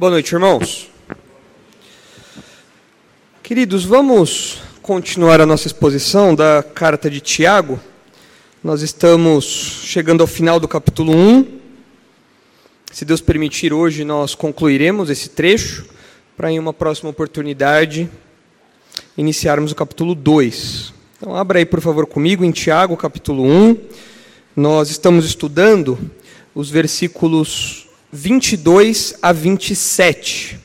Boa noite, irmãos. Queridos, vamos continuar a nossa exposição da carta de Tiago. Nós estamos chegando ao final do capítulo 1. Se Deus permitir, hoje nós concluiremos esse trecho para, em uma próxima oportunidade, iniciarmos o capítulo 2. Então, abra aí, por favor, comigo em Tiago, capítulo 1. Nós estamos estudando os versículos 22 a 27.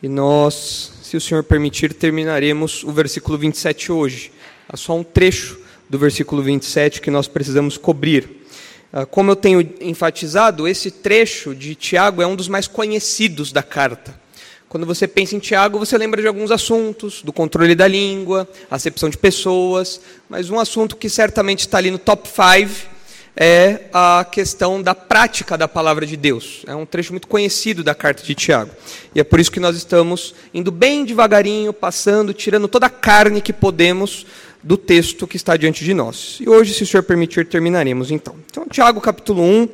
E nós, se o Senhor permitir, terminaremos o versículo 27 hoje. Há só um trecho do versículo 27 que nós precisamos cobrir. Ah, como eu tenho enfatizado, esse trecho de Tiago é um dos mais conhecidos da carta. Quando você pensa em Tiago, você lembra de alguns assuntos, do controle da língua, acepção de pessoas, mas um assunto que certamente está ali no top 5 é a questão da prática da palavra de Deus. É um trecho muito conhecido da carta de Tiago. E é por isso que nós estamos indo bem devagarinho, passando, tirando toda a carne que podemos do texto que está diante de nós. E hoje, se o Senhor permitir, terminaremos então. Então, Tiago capítulo 1,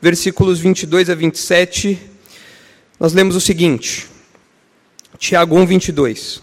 versículos 22 a 27, nós lemos o seguinte. Tiago 1, 22.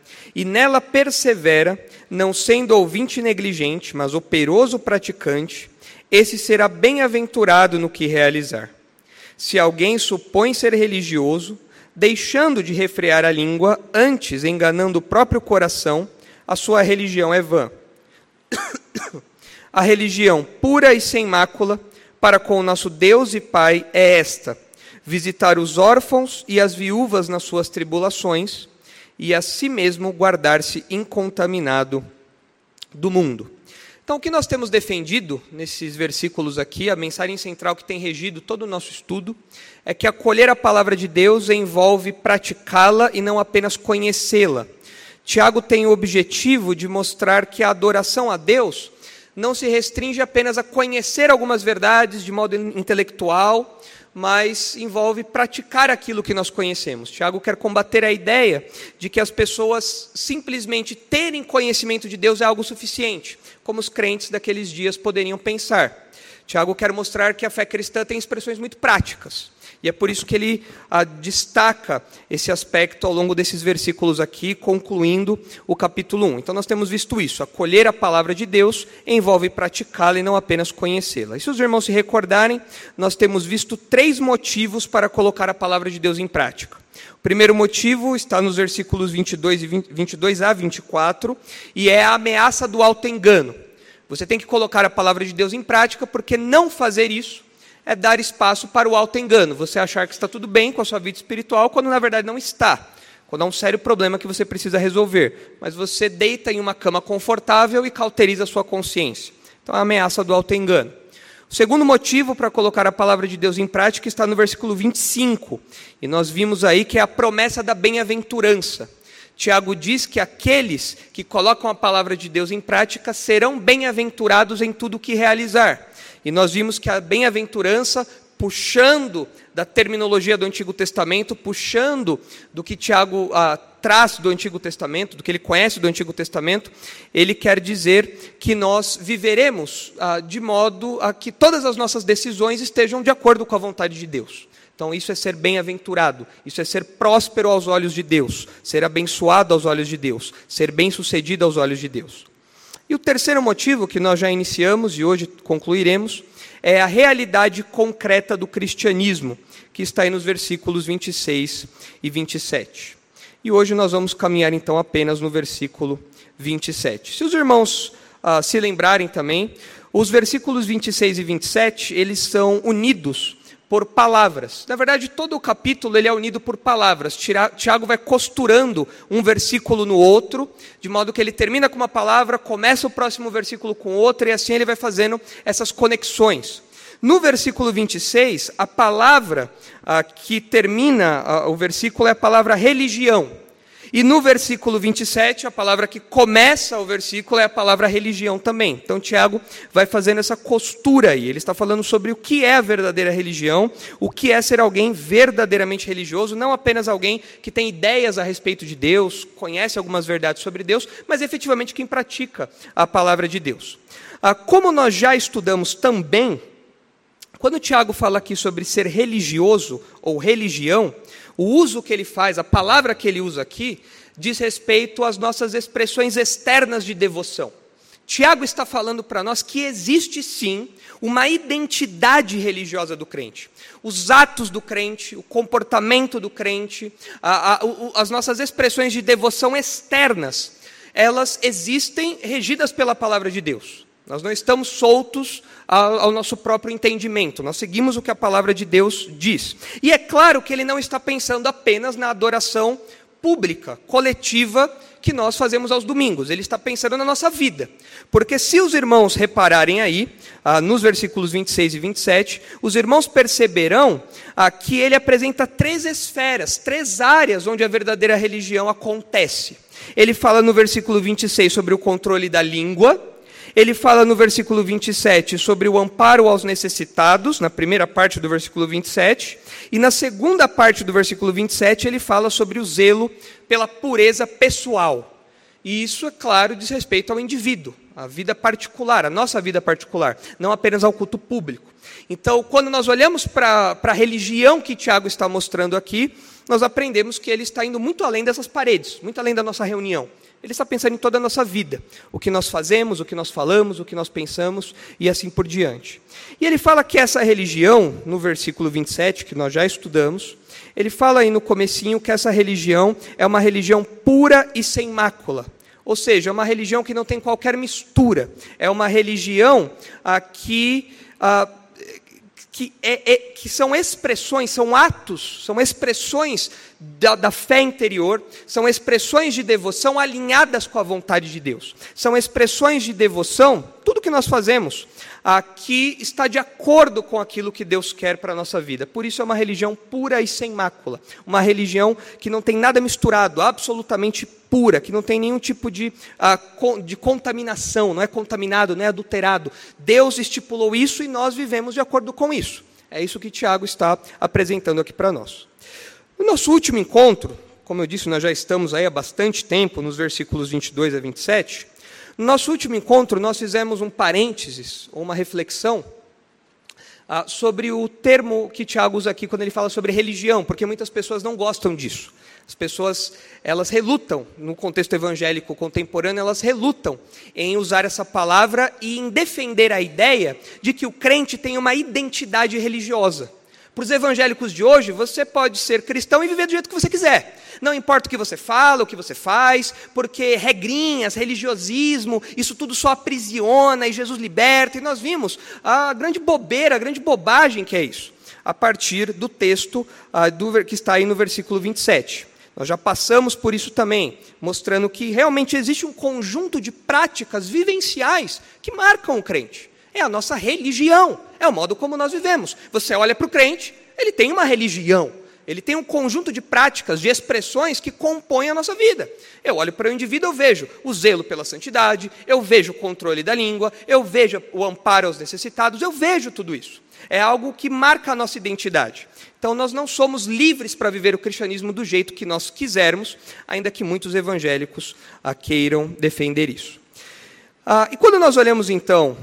e nela persevera, não sendo ouvinte negligente, mas operoso praticante, esse será bem-aventurado no que realizar. Se alguém supõe ser religioso, deixando de refrear a língua, antes enganando o próprio coração, a sua religião é vã. A religião pura e sem mácula para com o nosso Deus e Pai é esta: visitar os órfãos e as viúvas nas suas tribulações e a si mesmo guardar-se incontaminado do mundo. Então, o que nós temos defendido nesses versículos aqui, a mensagem central que tem regido todo o nosso estudo, é que acolher a palavra de Deus envolve praticá-la e não apenas conhecê-la. Tiago tem o objetivo de mostrar que a adoração a Deus não se restringe apenas a conhecer algumas verdades de modo intelectual, mas envolve praticar aquilo que nós conhecemos. Tiago quer combater a ideia de que as pessoas simplesmente terem conhecimento de Deus é algo suficiente, como os crentes daqueles dias poderiam pensar. Tiago quer mostrar que a fé cristã tem expressões muito práticas. E é por isso que ele ah, destaca esse aspecto ao longo desses versículos aqui, concluindo o capítulo 1. Então nós temos visto isso. Acolher a palavra de Deus envolve praticá-la e não apenas conhecê-la. E se os irmãos se recordarem, nós temos visto três motivos para colocar a palavra de Deus em prática. O primeiro motivo está nos versículos 22, e 20, 22 a 24, e é a ameaça do auto-engano. Você tem que colocar a palavra de Deus em prática, porque não fazer isso é dar espaço para o auto-engano. Você achar que está tudo bem com a sua vida espiritual, quando na verdade não está. Quando há um sério problema que você precisa resolver. Mas você deita em uma cama confortável e cauteriza a sua consciência. Então, é a ameaça do auto-engano. O segundo motivo para colocar a palavra de Deus em prática está no versículo 25. E nós vimos aí que é a promessa da bem-aventurança. Tiago diz que aqueles que colocam a palavra de Deus em prática serão bem-aventurados em tudo o que realizar. E nós vimos que a bem-aventurança, puxando da terminologia do Antigo Testamento, puxando do que Tiago ah, traz do Antigo Testamento, do que ele conhece do Antigo Testamento, ele quer dizer que nós viveremos ah, de modo a que todas as nossas decisões estejam de acordo com a vontade de Deus. Então, isso é ser bem-aventurado, isso é ser próspero aos olhos de Deus, ser abençoado aos olhos de Deus, ser bem-sucedido aos olhos de Deus. E o terceiro motivo que nós já iniciamos e hoje concluiremos é a realidade concreta do cristianismo, que está aí nos versículos 26 e 27. E hoje nós vamos caminhar então apenas no versículo 27. Se os irmãos ah, se lembrarem também, os versículos 26 e 27, eles são unidos por palavras. Na verdade, todo o capítulo ele é unido por palavras. Tiago vai costurando um versículo no outro, de modo que ele termina com uma palavra, começa o próximo versículo com outra, e assim ele vai fazendo essas conexões. No versículo 26, a palavra ah, que termina ah, o versículo é a palavra religião. E no versículo 27, a palavra que começa o versículo é a palavra religião também. Então, Tiago vai fazendo essa costura aí. Ele está falando sobre o que é a verdadeira religião, o que é ser alguém verdadeiramente religioso, não apenas alguém que tem ideias a respeito de Deus, conhece algumas verdades sobre Deus, mas efetivamente quem pratica a palavra de Deus. Ah, como nós já estudamos também, quando Tiago fala aqui sobre ser religioso ou religião, o uso que ele faz, a palavra que ele usa aqui, diz respeito às nossas expressões externas de devoção. Tiago está falando para nós que existe sim uma identidade religiosa do crente. Os atos do crente, o comportamento do crente, a, a, as nossas expressões de devoção externas, elas existem regidas pela palavra de Deus. Nós não estamos soltos ao, nosso próprio entendimento, nós seguimos o que a palavra de Deus diz. E é claro que ele não está pensando apenas na adoração pública, coletiva, que nós fazemos aos domingos, ele está pensando na nossa vida. Porque se os irmãos repararem aí, ah, nos versículos 26 e 27, os irmãos perceberão ah, que ele apresenta três esferas, três áreas onde a verdadeira religião acontece. Ele fala no versículo 26 sobre o controle da língua, ele fala no versículo 27 sobre o amparo aos necessitados, na primeira parte do versículo 27, e na segunda parte do versículo 27 ele fala sobre o zelo pela pureza pessoal. E isso, é claro, diz respeito ao indivíduo, à vida particular, à nossa vida particular, não apenas ao culto público. Então, quando nós olhamos para a religião que Tiago está mostrando aqui, nós aprendemos que ele está indo muito além dessas paredes, muito além da nossa reunião. Ele está pensando em toda a nossa vida, o que nós fazemos, o que nós falamos, o que nós pensamos e assim por diante. E ele fala que essa religião, no versículo 27, que nós já estudamos, ele fala aí no comecinho que essa religião é uma religião pura e sem mácula. Ou seja, é uma religião que não tem qualquer mistura. É uma religião aqui ah, que, é, é, que são expressões, são atos, são expressões da, da, fé interior, são expressões de devoção alinhadas com a vontade de Deus. São expressões de devoção, tudo que nós fazemos aqui está de acordo com aquilo que Deus quer para a nossa vida. Por isso é uma religião pura e sem mácula. Uma religião que não tem nada misturado, absolutamente pura, que não tem nenhum tipo de, uh, de contaminação, não é contaminado, não é adulterado. Deus estipulou isso e nós vivemos de acordo com isso. É isso que Tiago está apresentando aqui para nós. No nosso último encontro, como eu disse, nós já estamos aí há bastante tempo, nos versículos 22 a 27. No nosso último encontro, nós fizemos um parênteses, ou uma reflexão, ah, sobre o termo que Tiago usa aqui quando ele fala sobre religião, porque muitas pessoas não gostam disso. As pessoas, elas relutam, no contexto evangélico contemporâneo, elas relutam em usar essa palavra e em defender a ideia de que o crente tem uma identidade religiosa. Para os evangélicos de hoje, você pode ser cristão e viver do jeito que você quiser. Não importa o que você fala, o que você faz, porque regrinhas, religiosismo, isso tudo só aprisiona e Jesus liberta. E nós vimos a grande bobeira, a grande bobagem que é isso, a partir do texto ah, que está aí no versículo 27. Nós já passamos por isso também, mostrando que realmente existe um conjunto de práticas vivenciais que marcam o crente. É a nossa religião, é o modo como nós vivemos. Você olha para o crente, ele tem uma religião, ele tem um conjunto de práticas, de expressões que compõem a nossa vida. Eu olho para o indivíduo, eu vejo o zelo pela santidade, eu vejo o controle da língua, eu vejo o amparo aos necessitados, eu vejo tudo isso. É algo que marca a nossa identidade. Então, nós não somos livres para viver o cristianismo do jeito que nós quisermos, ainda que muitos evangélicos queiram defender isso. Ah, e quando nós olhamos, então,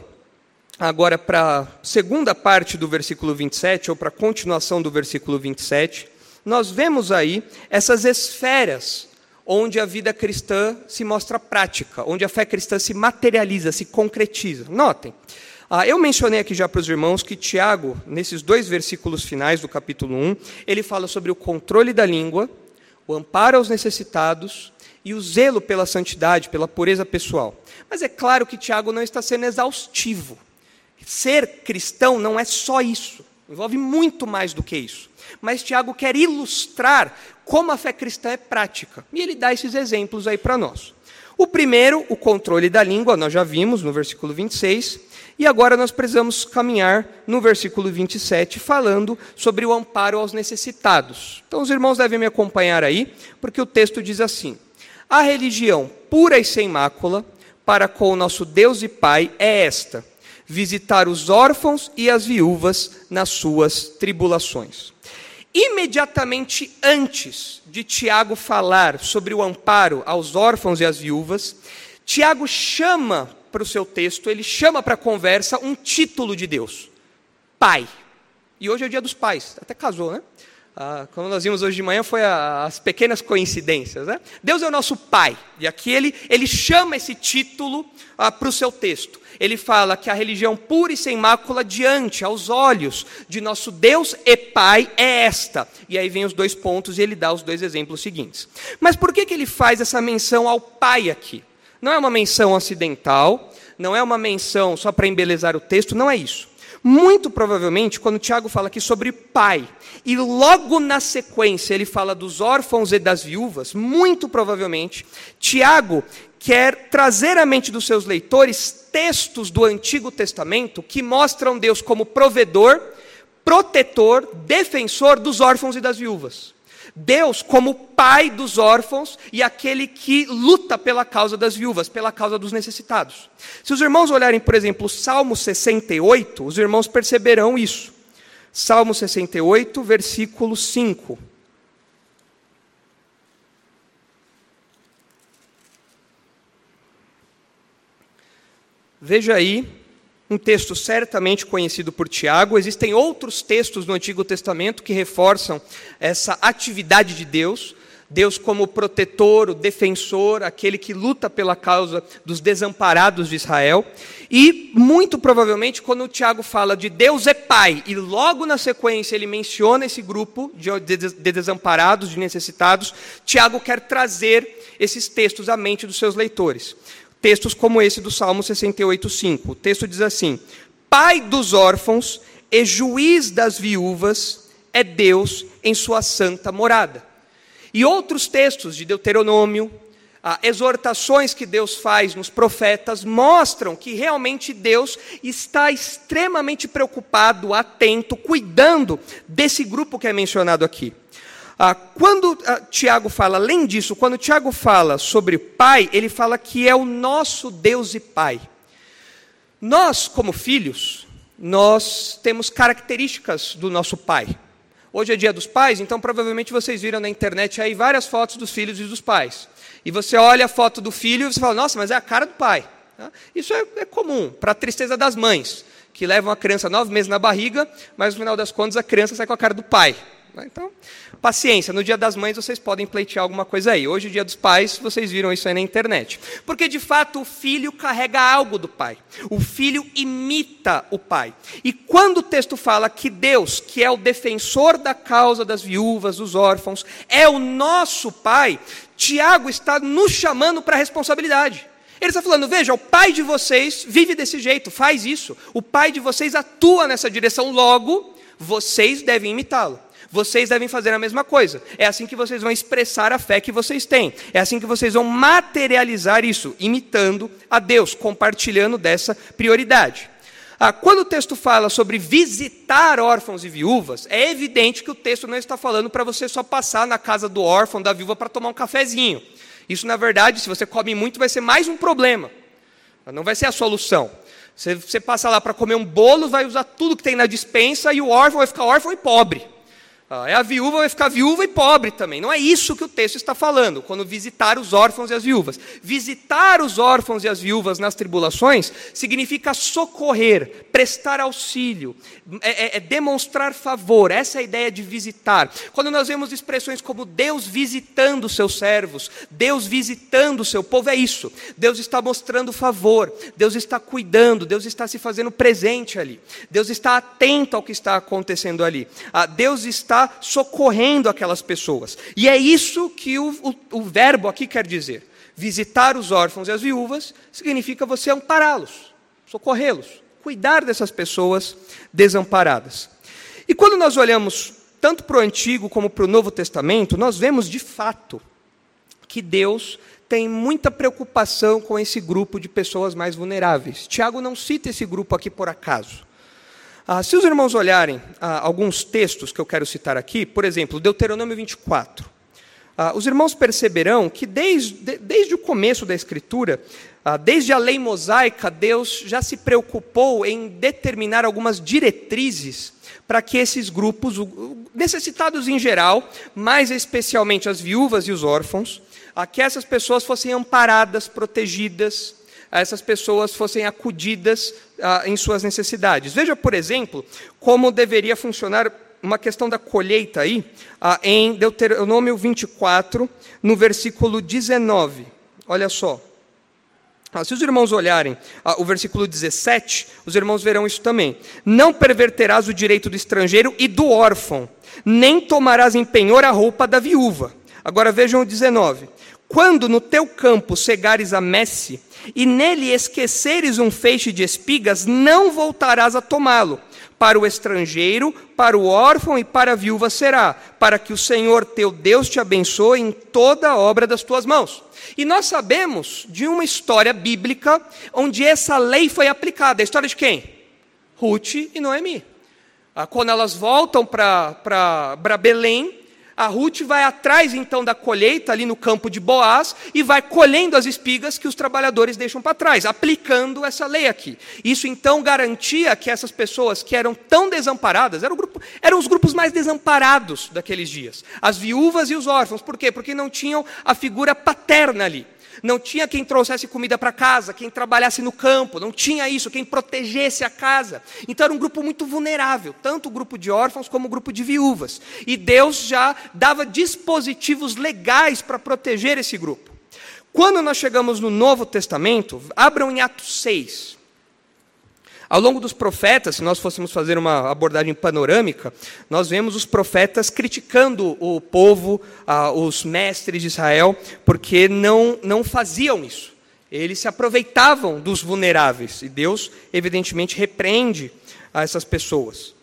agora para a segunda parte do versículo 27, ou para a continuação do versículo 27, nós vemos aí essas esferas onde a vida cristã se mostra prática, onde a fé cristã se materializa, se concretiza. Notem, ah, eu mencionei aqui já para os irmãos que Tiago, nesses dois versículos finais do capítulo 1, ele fala sobre o controle da língua, o amparo aos necessitados e o zelo pela santidade, pela pureza pessoal. Mas é claro que Tiago não está sendo exaustivo. Ser cristão não é só isso, envolve muito mais do que isso. Mas Tiago quer ilustrar como a fé cristã é prática, e ele dá esses exemplos aí para nós. O primeiro, o controle da língua, nós já vimos no versículo 26, e agora nós precisamos caminhar no versículo 27, falando sobre o amparo aos necessitados. Então os irmãos devem me acompanhar aí, porque o texto diz assim: A religião pura e sem mácula para com o nosso Deus e Pai é esta: visitar os órfãos e as viúvas nas suas tribulações. Imediatamente antes de Tiago falar sobre o amparo aos órfãos e às viúvas, Tiago chama para o seu texto, ele chama para a conversa um título de Deus: Pai. E hoje é o dia dos pais, até casou, né? Ah, como nós vimos hoje de manhã, foi a, as pequenas coincidências. Né? Deus é o nosso Pai. E aqui ele, ele chama esse título ah, para o seu texto. Ele fala que a religião pura e sem mácula diante, aos olhos de nosso Deus e Pai é esta. E aí vem os dois pontos e ele dá os dois exemplos seguintes. Mas por que, que ele faz essa menção ao Pai aqui? Não é uma menção acidental, não é uma menção só para embelezar o texto, não é isso. Muito provavelmente, quando Tiago fala aqui sobre pai, e logo na sequência ele fala dos órfãos e das viúvas, muito provavelmente, Tiago quer trazer à mente dos seus leitores textos do Antigo Testamento que mostram Deus como provedor, protetor, defensor dos órfãos e das viúvas. Deus como pai dos órfãos e aquele que luta pela causa das viúvas, pela causa dos necessitados. Se os irmãos olharem, por exemplo, o Salmo 68, os irmãos perceberão isso. Salmo 68, versículo 5. Veja aí um texto certamente conhecido por Tiago. Existem outros textos no Antigo Testamento que reforçam essa atividade de Deus. Deus como protetor, o defensor, aquele que luta pela causa dos desamparados de Israel. E, muito provavelmente, quando o Tiago fala de Deus é Pai, e logo na sequência ele menciona esse grupo de desamparados, de necessitados, Tiago quer trazer esses textos à mente dos seus leitores. Textos como esse do Salmo 68:5. O texto diz assim: Pai dos órfãos e juiz das viúvas é Deus em sua santa morada. E outros textos de Deuteronômio, ah, exortações que Deus faz nos profetas, mostram que realmente Deus está extremamente preocupado, atento, cuidando desse grupo que é mencionado aqui. Ah, quando ah, Tiago fala, além disso, quando Tiago fala sobre Pai, ele fala que é o nosso Deus e Pai. Nós, como filhos, nós temos características do nosso Pai. Hoje é dia dos pais, então provavelmente vocês viram na internet aí várias fotos dos filhos e dos pais. E você olha a foto do filho e você fala, nossa, mas é a cara do pai. Tá? Isso é, é comum, para a tristeza das mães, que levam a criança nove meses na barriga, mas no final das contas a criança sai com a cara do pai. Né? Então, paciência, no dia das mães vocês podem pleitear alguma coisa aí. Hoje, dia dos pais, vocês viram isso aí na internet. Porque, de fato, o filho carrega algo do pai. O filho imita o pai. E quando o texto fala que Deus, que é o defensor da causa das viúvas, dos órfãos, é o nosso pai, Tiago está nos chamando para a responsabilidade. Ele está falando: veja, o pai de vocês vive desse jeito, faz isso. O pai de vocês atua nessa direção, logo, vocês devem imitá-lo. Vocês devem fazer a mesma coisa. É assim que vocês vão expressar a fé que vocês têm. É assim que vocês vão materializar isso, imitando a Deus, compartilhando dessa prioridade. Ah, quando o texto fala sobre visitar órfãos e viúvas, é evidente que o texto não está falando para você só passar na casa do órfão, da viúva, para tomar um cafezinho. Isso, na verdade, se você come muito, vai ser mais um problema. Não vai ser a solução. Você, você passa lá para comer um bolo, vai usar tudo que tem na dispensa e o órfão vai ficar órfão e pobre. Ah, é a viúva vai ficar viúva e pobre também. Não é isso que o texto está falando, quando visitar os órfãos e as viúvas. Visitar os órfãos e as viúvas nas tribulações significa socorrer, prestar auxílio, é, é, é demonstrar favor. Essa é a ideia de visitar. Quando nós vemos expressões como Deus visitando seus servos, Deus visitando o seu povo, é isso. Deus está mostrando favor, Deus está cuidando, Deus está se fazendo presente ali, Deus está atento ao que está acontecendo ali. Ah, Deus está está socorrendo aquelas pessoas. E é isso que o, o, o verbo aqui quer dizer. Visitar os órfãos e as viúvas significa você ampará-los, socorrê-los, cuidar dessas pessoas desamparadas. E quando nós olhamos tanto para o Antigo como para o Novo Testamento, nós vemos de fato que Deus tem muita preocupação com esse grupo de pessoas mais vulneráveis. Tiago não cita esse grupo aqui por acaso. Ah, se os irmãos olharem ah, alguns textos que eu quero citar aqui, por exemplo, Deuteronômio 24. Ah, os irmãos perceberão que desde, desde o começo da Escritura, ah, desde a lei mosaica, Deus já se preocupou em determinar algumas diretrizes para que esses grupos, necessitados em geral, mais especialmente as viúvas e os órfãos, a que essas pessoas fossem amparadas, protegidas, essas pessoas fossem acudidas ah, em suas necessidades. Veja, por exemplo, como deveria funcionar uma questão da colheita aí, ah, em Deuteronômio 24, no versículo 19. Olha só. Ah, se os irmãos olharem o versículo 17, os irmãos verão isso também. Não perverterás o direito do estrangeiro e do órfão, nem tomarás em penhor a roupa da viúva. Agora vejam o 19. Quando no teu campo cegares a messe, e nele esqueceres um feixe de espigas, não voltarás a tomá-lo para o estrangeiro, para o órfão e para a viúva será, para que o Senhor teu Deus te abençoe em toda a obra das tuas mãos. E nós sabemos de uma história bíblica onde essa lei foi aplicada. A história de quem? Ruth e Noemi. Ah, quando elas voltam para Belém, a Ruth vai atrás então da colheita ali no campo de Boaz e vai colhendo as espigas que os trabalhadores deixam para trás, aplicando essa lei aqui. Isso então garantia que essas pessoas que eram tão desamparadas, eram, grupo, eram os grupos mais desamparados daqueles dias, as viúvas e os órfãos. Por quê? Porque não tinham a figura paterna ali. Não tinha quem trouxesse comida para casa, quem trabalhasse no campo, não tinha isso, quem protegesse a casa. Então era um grupo muito vulnerável, tanto o grupo de órfãos como o grupo de viúvas. E Deus já dava dispositivos legais para proteger esse grupo. Quando nós chegamos no Novo Testamento, abram em Atos 6. Ao longo dos profetas, se nós fôssemos fazer uma abordagem panorâmica, nós vemos os profetas criticando o povo, ah, os mestres de Israel, porque não, não faziam isso. Eles se aproveitavam dos vulneráveis e Deus, evidentemente, repreende essas pessoas.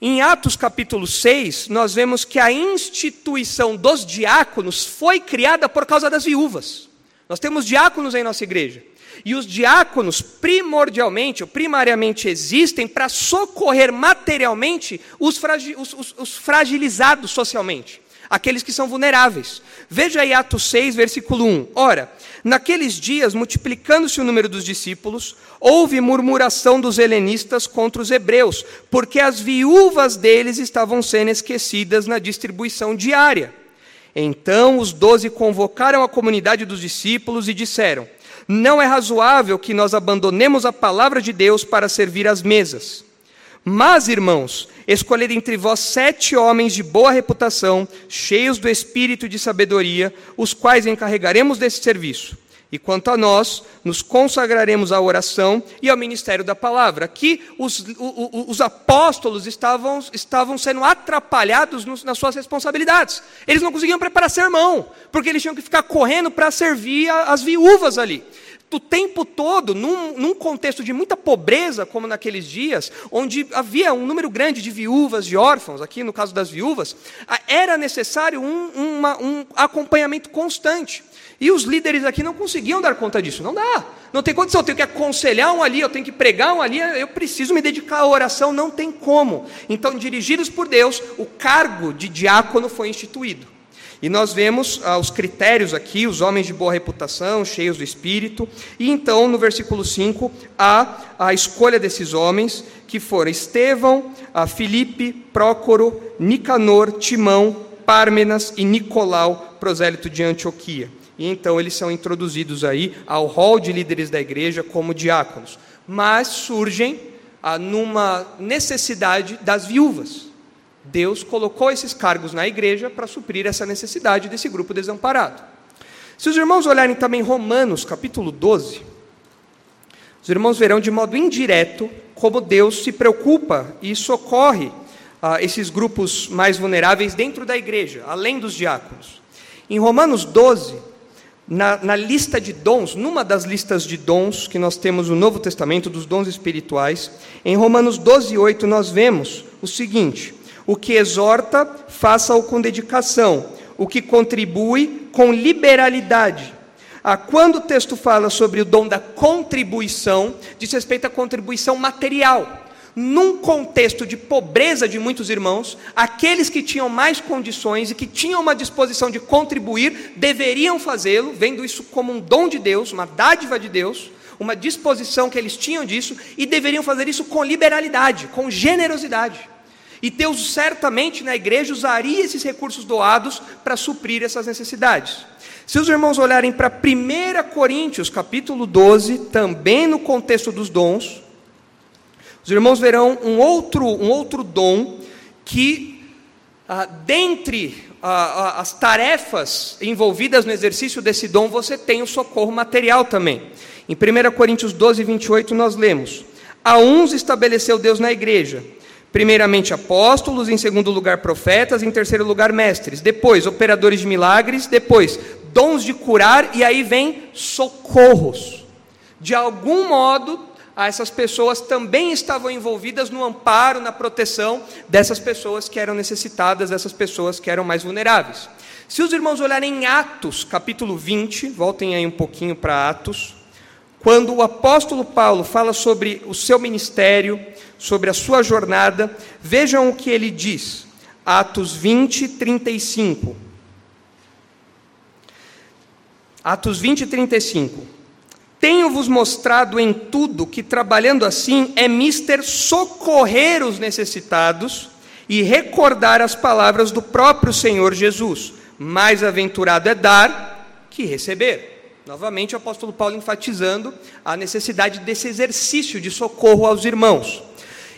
Em Atos capítulo 6, nós vemos que a instituição dos diáconos foi criada por causa das viúvas. Nós temos diáconos em nossa igreja. E os diáconos, primordialmente, ou primariamente, existem para socorrer materialmente os, fragi os, os, os, fragilizados socialmente, aqueles que são vulneráveis. Veja aí Atos 6, versículo 1. Ora, naqueles dias, multiplicando-se o número dos discípulos, houve murmuração dos helenistas contra os hebreus, porque as viúvas deles estavam sendo esquecidas na distribuição diária. Então os doze convocaram a comunidade dos discípulos e disseram: não é razoável que nós abandonemos a palavra de Deus para servir às mesas. Mas, irmãos, escolher entre vós sete homens de boa reputação, cheios do espírito de sabedoria, os quais encarregaremos desse serviço. E quanto a nós, nos consagraremos à oração e ao ministério da palavra. Aqui, os, os, os apóstolos estavam, estavam sendo atrapalhados nos, nas suas responsabilidades. Eles não conseguiam preparar sermão, porque eles tinham que ficar correndo para servir a, as viúvas ali o tempo todo, num, num, contexto de muita pobreza, como naqueles dias, onde havia um número grande de viúvas, de órfãos, aqui no caso das viúvas, era necessário um, uma, um acompanhamento constante. E os líderes aqui não conseguiam dar conta disso. Não dá. Não tem condição. Eu tenho que aconselhar um ali, eu tenho que pregar um ali, eu preciso me dedicar à oração. Não tem como. Então, dirigidos por Deus, o cargo de diácono foi instituído. E nós vemos ah, os critérios aqui, os homens de boa reputação, cheios do Espírito. E então, no versículo 5, há a escolha desses homens, que foram Estevão, ah, Filipe, Prócoro, Nicanor, Timão, Pármenas e Nicolau, prosélito de Antioquia. E então eles são introduzidos aí ao rol de líderes da igreja como diáconos. Mas surgem ah, numa necessidade das viúvas. Deus colocou esses cargos na igreja para suprir essa necessidade desse grupo desamparado. Se os irmãos olharem também Romanos, capítulo 12, os irmãos verão de modo indireto como Deus se preocupa e socorre ah, esses grupos mais vulneráveis dentro da igreja, além dos diáconos. Em Romanos 12, na, na, lista de dons, numa das listas de dons que nós temos no Novo Testamento, dos dons espirituais, em Romanos 12, 8, nós vemos o seguinte: o que exorta, faça-o com dedicação. O que contribui, com liberalidade. Ah, quando o texto fala sobre o dom da contribuição, diz respeito à contribuição material. Num contexto de pobreza de muitos irmãos, aqueles que tinham mais condições e que tinham uma disposição de contribuir, deveriam fazê-lo, vendo isso como um dom de Deus, uma dádiva de Deus, uma disposição que eles tinham disso, e deveriam fazer isso com liberalidade, com generosidade. E Deus certamente na igreja usaria esses recursos doados para suprir essas necessidades. Se os irmãos olharem para 1 Coríntios, capítulo 12, também no contexto dos dons, os irmãos verão um outro, um outro dom que, ah, dentre ah, ah, as tarefas envolvidas no exercício desse dom, você tem o socorro material também. Em 1 Coríntios 12, 28, nós lemos: A uns estabeleceu Deus na igreja, primeiramente apóstolos, em segundo lugar profetas, em terceiro lugar mestres, depois operadores de milagres, depois dons de curar, e aí vem socorros. De algum modo, essas pessoas também estavam envolvidas no amparo, na proteção dessas pessoas que eram necessitadas, dessas pessoas que eram mais vulneráveis. Se os irmãos olharem em Atos, capítulo 20, voltem aí um pouquinho para Atos, quando o apóstolo Paulo fala sobre o seu ministério, sobre a sua jornada, vejam o que ele diz. Atos 20, 35. Atos 20, 35. Tenho-vos mostrado em tudo que, trabalhando assim, é mister socorrer os necessitados e recordar as palavras do próprio Senhor Jesus. Mais aventurado é dar que receber. Novamente, o apóstolo Paulo enfatizando a necessidade desse exercício de socorro aos irmãos.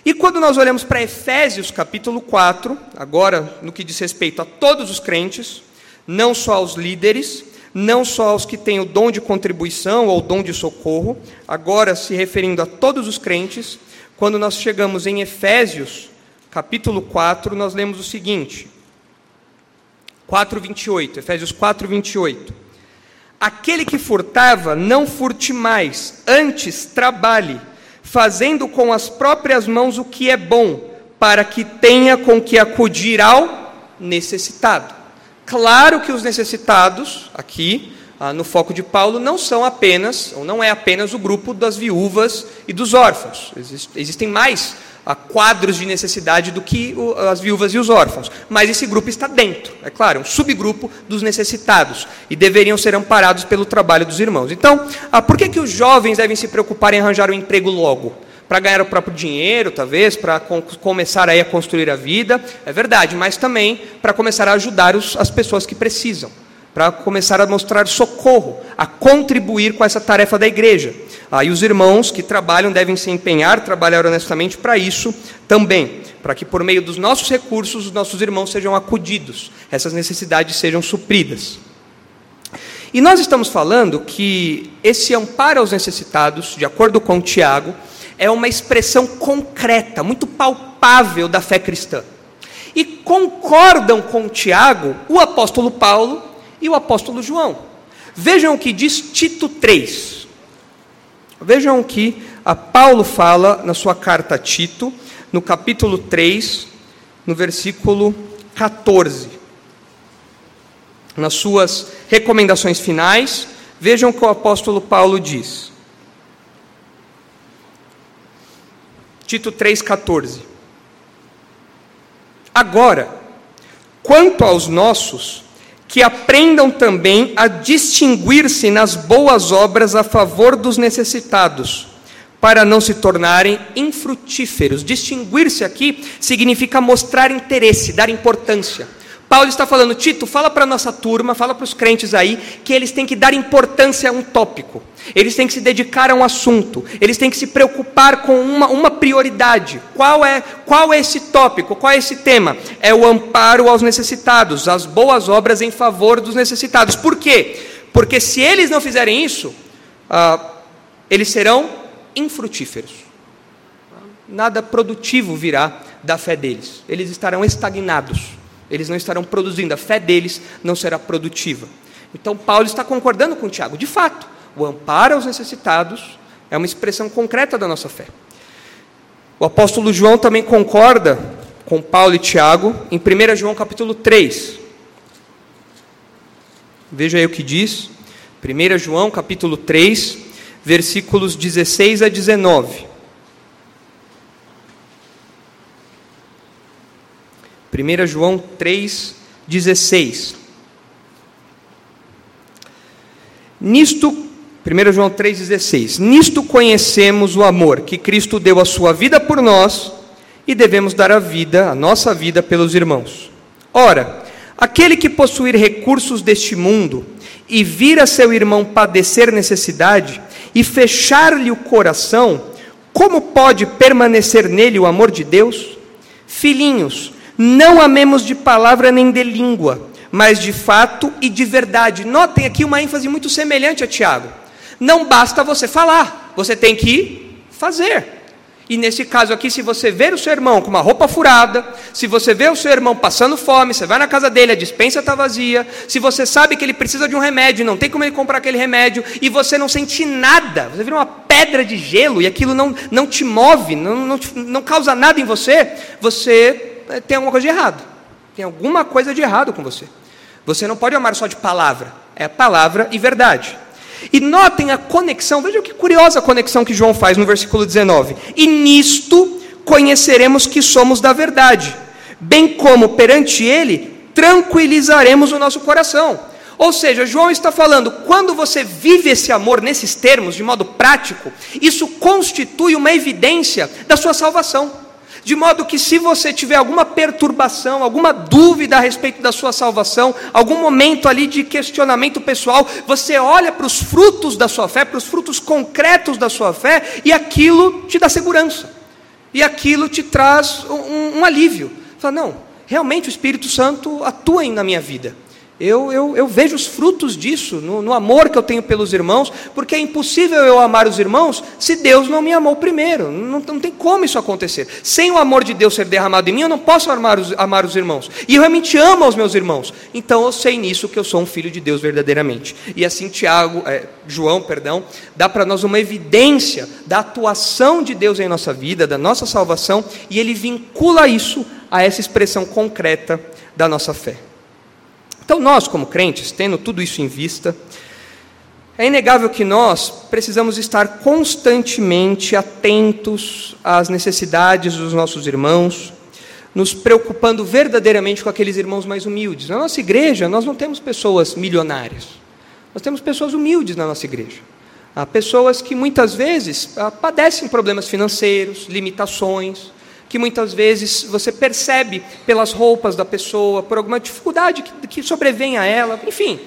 E quando nós olhamos para Efésios capítulo 4, agora no que diz respeito a todos os crentes, não só aos líderes, não só aos que têm o dom de contribuição ou o dom de socorro, agora se referindo a todos os crentes, quando nós chegamos em Efésios, capítulo 4, nós lemos o seguinte: 4:28, Efésios 4:28. Aquele que furtava, não furte mais, antes trabalhe, fazendo com as próprias mãos o que é bom, para que tenha com que acudir ao necessitado. Claro que os necessitados, aqui, ah, no foco de Paulo, não são apenas, ou não é apenas o grupo das viúvas e dos órfãos. Existem mais ah, quadros de necessidade do que as viúvas e os órfãos. Mas esse grupo está dentro, é claro, é um subgrupo dos necessitados e deveriam ser amparados pelo trabalho dos irmãos. Então, ah, por que, que os jovens devem se preocupar em arranjar um emprego logo? Para ganhar o próprio dinheiro, talvez, para começar aí a construir a vida, é verdade, mas também para começar a ajudar os, as pessoas que precisam, para começar a mostrar socorro, a contribuir com essa tarefa da igreja. Aí os irmãos que trabalham devem se empenhar, trabalhar honestamente para isso também, para que por meio dos nossos recursos os nossos irmãos sejam acudidos, essas necessidades sejam supridas. E nós estamos falando que esse amparo aos necessitados, de acordo com Tiago, é uma expressão concreta, muito palpável da fé cristã. E concordam com Tiago o apóstolo Paulo e o apóstolo João. Vejam o que diz Tito 3. Vejam o que a Paulo fala na sua carta a Tito, no capítulo 3, no versículo 14. Nas suas recomendações finais, vejam o que o apóstolo Paulo diz. Tito 3,14. Agora, quanto aos nossos, que aprendam também a distinguir-se nas boas obras a favor dos necessitados, para não se tornarem infrutíferos. Distinguir-se aqui significa mostrar interesse, dar importância. Paulo está falando, Tito, fala para a nossa turma, fala para os crentes aí, que eles têm que dar importância a um tópico, eles têm que se dedicar a um assunto, eles têm que se preocupar com uma, uma prioridade. Qual é, qual é esse tópico, qual é esse tema? É o amparo aos necessitados, as boas obras em favor dos necessitados. Por quê? Porque se eles não fizerem isso, ah, eles serão infrutíferos. Nada produtivo virá da fé deles, eles estarão estagnados eles não estarão produzindo, a fé deles não será produtiva. Então, Paulo está concordando com Tiago. De fato, o amparo aos necessitados é uma expressão concreta da nossa fé. O apóstolo João também concorda com Paulo e Tiago em 1 João capítulo 3. Veja aí o que diz. 1 João capítulo 3, versículos 16 a 19. 1 João 3,16. Nisto, 1 João 3,16: Nisto conhecemos o amor, que Cristo deu a sua vida por nós e devemos dar a vida, a nossa vida, pelos irmãos. Ora, aquele que possuir recursos deste mundo e vir a seu irmão padecer necessidade e fechar-lhe o coração, como pode permanecer nele o amor de Deus? Filhinhos, não amemos de palavra nem de língua, mas de fato e de verdade. Notem aqui uma ênfase muito semelhante a Tiago. Não basta você falar, você tem que fazer. E nesse caso aqui, se você ver o seu irmão com uma roupa furada, se você vê o seu irmão passando fome, você vai na casa dele, a dispensa está vazia, se você sabe que ele precisa de um remédio, não tem como ele comprar aquele remédio, e você não sente nada, você vira uma pedra de gelo e aquilo não, não te move, não, não, não causa nada em você, você tem alguma coisa de errado. Tem alguma coisa de errado com você. Você não pode amar só de palavra, é palavra e verdade. E notem a conexão, vejam que curiosa a conexão que João faz no versículo 19. E nisto conheceremos que somos da verdade, bem como perante Ele tranquilizaremos o nosso coração. Ou seja, João está falando, quando você vive esse amor nesses termos, de modo prático, isso constitui uma evidência da sua salvação. De modo que, se você tiver alguma perturbação, alguma dúvida a respeito da sua salvação, algum momento ali de questionamento pessoal, você olha para os frutos da sua fé, para os frutos concretos da sua fé, e aquilo te dá segurança, e aquilo te traz um, um alívio. Fala, não, realmente o Espírito Santo atua na minha vida. Eu, eu, eu, vejo os frutos disso no, no, amor que eu tenho pelos irmãos, porque é impossível eu amar os irmãos se Deus não me amou primeiro. Não, não tem como isso acontecer. Sem o amor de Deus ser derramado em mim, eu não posso amar os, amar os irmãos. E eu realmente amo os meus irmãos. Então eu sei nisso que eu sou um filho de Deus verdadeiramente. E assim Tiago, é, João, perdão, dá para nós uma evidência da atuação de Deus em nossa vida, da nossa salvação, e ele vincula isso a essa expressão concreta da nossa fé. Então, nós, como crentes, tendo tudo isso em vista, é inegável que nós precisamos estar constantemente atentos às necessidades dos nossos irmãos, nos preocupando verdadeiramente com aqueles irmãos mais humildes. Na nossa igreja, nós não temos pessoas milionárias, nós temos pessoas humildes na nossa igreja. Há pessoas que muitas vezes ah, padecem problemas financeiros, limitações, que muitas vezes você percebe pelas roupas da pessoa, por alguma dificuldade que, que sobrevém a ela, enfim.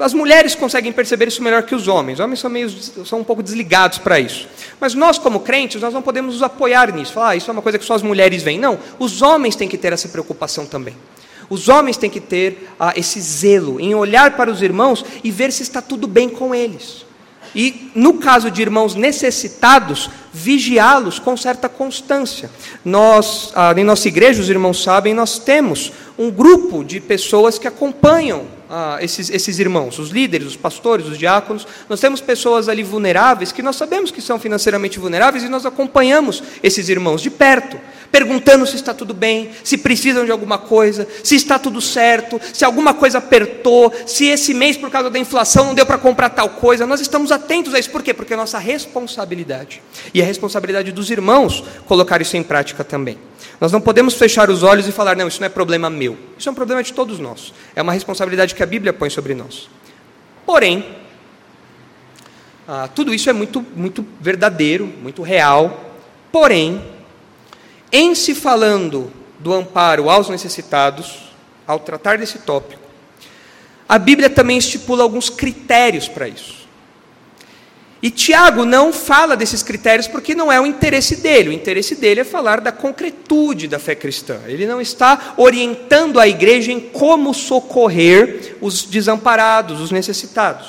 As mulheres conseguem perceber isso melhor que os homens. Os homens são, meio, são um pouco desligados para isso. Mas nós, como crentes, nós não podemos nos apoiar nisso. Falar, ah, isso é uma coisa que só as mulheres veem. Não, os homens têm que ter essa preocupação também. Os homens têm que ter ah, esse zelo em olhar para os irmãos e ver se está tudo bem com eles. E, no caso de irmãos necessitados, vigiá-los com certa constância. Nós, ah, em nossa igreja, os irmãos sabem, nós temos um grupo de pessoas que acompanham ah, esses, esses irmãos, os líderes, os pastores, os diáconos. Nós temos pessoas ali vulneráveis que nós sabemos que são financeiramente vulneráveis e nós acompanhamos esses irmãos de perto perguntando se está tudo bem, se precisam de alguma coisa, se está tudo certo, se alguma coisa apertou, se esse mês, por causa da inflação, não deu para comprar tal coisa. Nós estamos atentos a isso. Por quê? Porque é nossa responsabilidade. E a responsabilidade dos irmãos colocar isso em prática também. Nós não podemos fechar os olhos e falar, não, isso não é problema meu. Isso é um problema de todos nós. É uma responsabilidade que a Bíblia põe sobre nós. Porém, ah, tudo isso é muito, muito verdadeiro, muito real. Porém, em se falando do amparo aos necessitados, ao tratar desse tópico, a Bíblia também estipula alguns critérios para isso. E Tiago não fala desses critérios porque não é o interesse dele. O interesse dele é falar da concretude da fé cristã. Ele não está orientando a igreja em como socorrer os desamparados, os necessitados.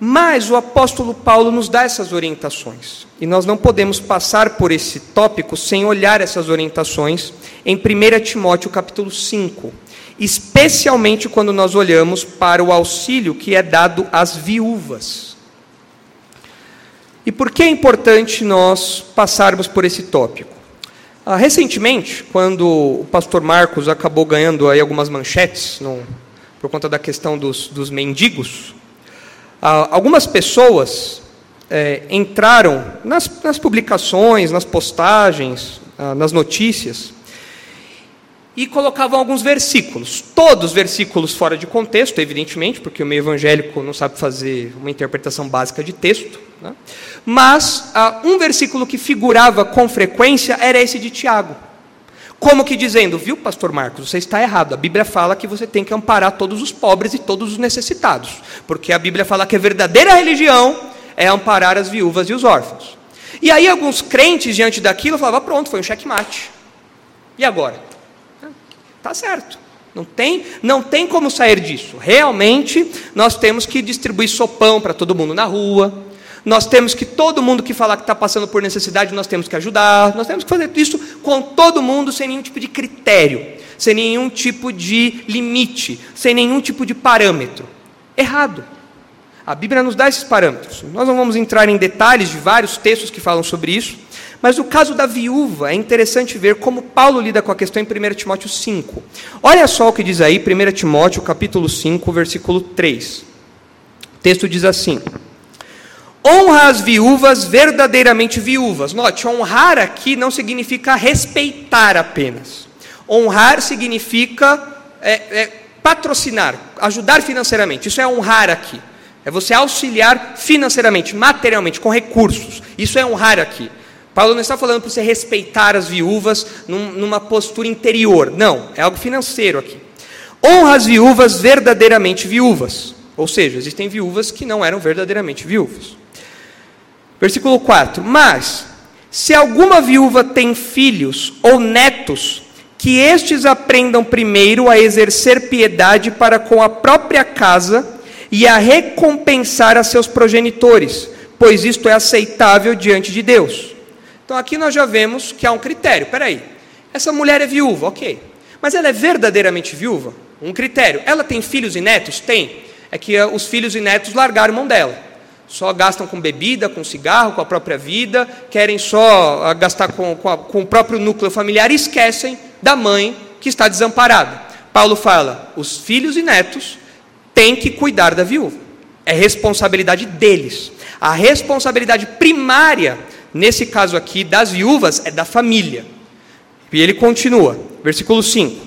Mas o apóstolo Paulo nos dá essas orientações. E nós não podemos passar por esse tópico sem olhar essas orientações em 1 Timóteo capítulo 5, especialmente quando nós olhamos para o auxílio que é dado às viúvas. E por que é importante nós passarmos por esse tópico? Ah, recentemente, quando o pastor Marcos acabou ganhando aí algumas manchetes no, por conta da questão dos, dos mendigos, ah, algumas pessoas é, entraram nas, nas, publicações, nas postagens, ah, nas notícias, e colocavam alguns versículos, todos versículos fora de contexto, evidentemente, porque o meio evangélico não sabe fazer uma interpretação básica de texto, né? mas ah, um versículo que figurava com frequência era esse de Tiago. Como que dizendo, viu, pastor Marcos, você está errado. A Bíblia fala que você tem que amparar todos os pobres e todos os necessitados. Porque a Bíblia fala que a verdadeira religião é amparar as viúvas e os órfãos. E aí alguns crentes diante daquilo falavam, pronto, foi um checkmate. E agora? Tá certo. Não tem, não tem como sair disso. Realmente, nós temos que distribuir sopão para todo mundo na rua. Nós temos que todo mundo que falar que está passando por necessidade, nós temos que ajudar. Nós temos que fazer isso com todo mundo, sem nenhum tipo de critério, sem nenhum tipo de limite, sem nenhum tipo de parâmetro. Errado. A Bíblia nos dá esses parâmetros. Nós não vamos entrar em detalhes de vários textos que falam sobre isso, mas no caso da viúva, é interessante ver como Paulo lida com a questão em 1 Timóteo 5. Olha só o que diz aí, 1 Timóteo, capítulo 5, versículo 3. O texto diz assim: Honra as viúvas verdadeiramente viúvas. Note, honrar aqui não significa respeitar apenas. Honrar significa é, é, patrocinar, ajudar financeiramente. Isso é honrar aqui. É você auxiliar financeiramente, materialmente, com recursos. Isso é honrar aqui. Paulo não está falando para você respeitar as viúvas num, numa postura interior. Não, é algo financeiro aqui. Honra as viúvas verdadeiramente viúvas. Ou seja, existem viúvas que não eram verdadeiramente viúvas. Versículo 4: Mas, se alguma viúva tem filhos ou netos, que estes aprendam primeiro a exercer piedade para com a própria casa e a recompensar a seus progenitores, pois isto é aceitável diante de Deus. Então aqui nós já vemos que há um critério. Peraí, essa mulher é viúva, ok. Mas ela é verdadeiramente viúva? Um critério. Ela tem filhos e netos? Tem. É que uh, os filhos e netos largaram mão dela. Só gastam com bebida, com cigarro, com a própria vida, querem só uh, gastar com, com, a, com o próprio núcleo familiar e esquecem da mãe que está desamparada. Paulo fala: os filhos e netos têm que cuidar da viúva. É responsabilidade deles. A responsabilidade primária nesse caso aqui, das viúvas, é da família. E ele continua, versículo 5: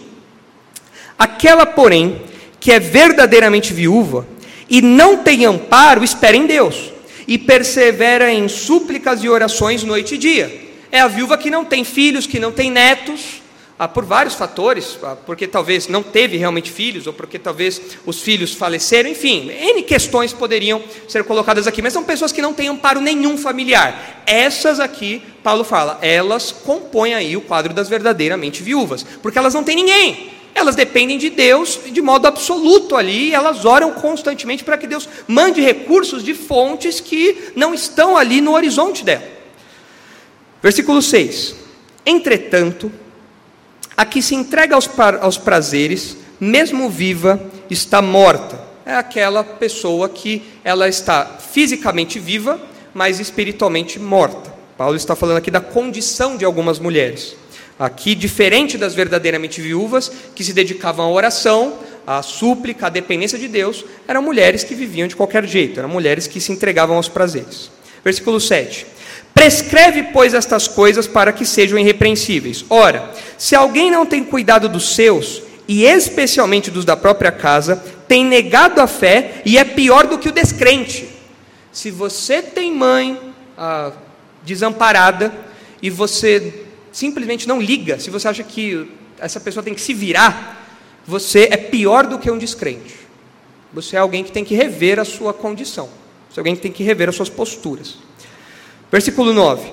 Aquela, porém, que é verdadeiramente viúva e não tem amparo, espera em Deus e persevera em súplicas e orações noite e dia. É a viúva que não tem filhos, que não tem netos, ah, por vários fatores, ah, porque talvez não teve realmente filhos, ou porque talvez os filhos faleceram, enfim, N questões poderiam ser colocadas aqui, mas são pessoas que não têm amparo nenhum familiar. Essas aqui, Paulo fala, elas compõem aí o quadro das verdadeiramente viúvas, porque elas não têm ninguém. Elas dependem de Deus de modo absoluto ali, elas oram constantemente para que Deus mande recursos de fontes que não estão ali no horizonte dela. Versículo 6: Entretanto, a que se entrega aos, aos prazeres, mesmo viva, está morta. É aquela pessoa que ela está fisicamente viva, mas espiritualmente morta. Paulo está falando aqui da condição de algumas mulheres. Aqui, diferente das verdadeiramente viúvas, que se dedicavam à oração, à súplica, à dependência de Deus, eram mulheres que viviam de qualquer jeito, eram mulheres que se entregavam aos prazeres. Versículo 7. Prescreve, pois, estas coisas para que sejam irrepreensíveis. Ora, se alguém não tem cuidado dos seus, e especialmente dos da própria casa, tem negado a fé e é pior do que o descrente. Se você tem mãe ah, desamparada e você simplesmente não liga, se você acha que essa pessoa tem que se virar, você é pior do que um descrente. Você é alguém que tem que rever a sua condição. Você é alguém que tem que rever as suas posturas. Versículo 9: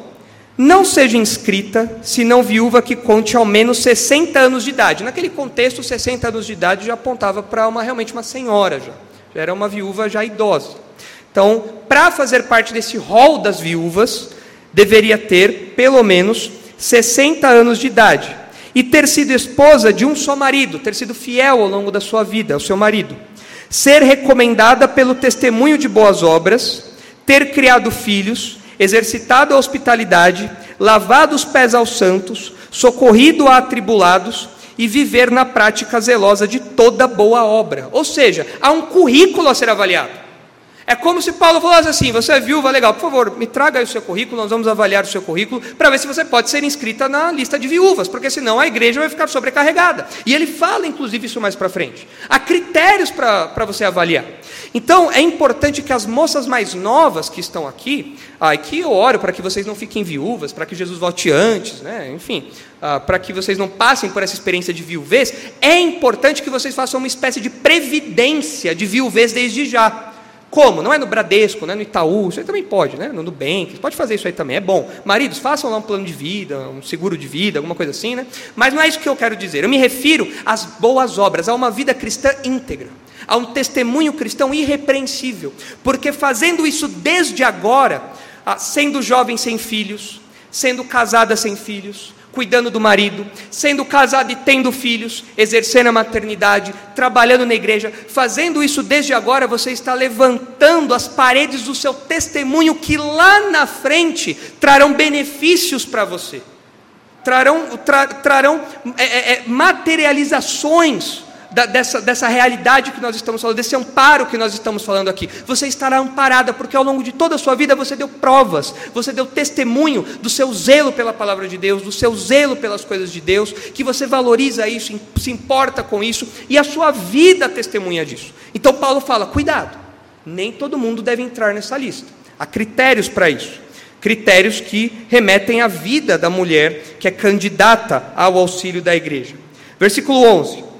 Não seja inscrita, senão viúva que conte ao menos 60 anos de idade. Naquele contexto, 60 anos de idade já apontava para uma realmente uma senhora já. Já era uma viúva já idosa. Então, para fazer parte desse rol das viúvas, deveria ter pelo menos 60 anos de idade e ter sido esposa de um só marido, ter sido fiel ao longo da sua vida ao seu marido, ser recomendada pelo testemunho de boas obras, ter criado filhos, exercitado a hospitalidade, lavado os pés aos santos, socorrido a atribulados e viver na prática zelosa de toda boa obra. Ou seja, há um currículo a ser avaliado. É como se Paulo falasse assim: você é viúva, legal, por favor, me traga aí o seu currículo, nós vamos avaliar o seu currículo para ver se você pode ser inscrita na lista de viúvas, porque senão a igreja vai ficar sobrecarregada. E ele fala, inclusive, isso mais para frente. Há critérios para você avaliar. Então, é importante que as moças mais novas que estão aqui, aqui eu oro para que vocês não fiquem viúvas, para que Jesus volte antes, né? enfim, ah, para que vocês não passem por essa experiência de viuvez, é importante que vocês façam uma espécie de previdência de viuvez desde já. Como? Não é no Bradesco, não é no Itaú, isso aí também pode, né? No Nubank, pode fazer isso aí também, é bom. Maridos, façam lá um plano de vida, um seguro de vida, alguma coisa assim, né? Mas não é isso que eu quero dizer. Eu me refiro às boas obras, a uma vida cristã íntegra, a um testemunho cristão irrepreensível. Porque fazendo isso desde agora, sendo jovem sem filhos, sendo casada sem filhos, cuidando do marido, sendo casado e tendo filhos, exercendo a maternidade, trabalhando na igreja, fazendo isso desde agora, você está levantando as paredes do seu testemunho que lá na frente trarão benefícios para você, trarão, tra, trarão é, é, é materializações da, dessa, dessa realidade que nós estamos falando, desse amparo que nós estamos falando aqui. Você estará amparada, porque ao longo de toda a sua vida você deu provas, você deu testemunho do seu zelo pela palavra de Deus, do seu zelo pelas coisas de Deus, que você valoriza isso, se importa com isso, e a sua vida testemunha disso. Então Paulo fala: cuidado, nem todo mundo deve entrar nessa lista. Há critérios para isso. Critérios que remetem à vida da mulher que é candidata ao auxílio da igreja. Versículo 11: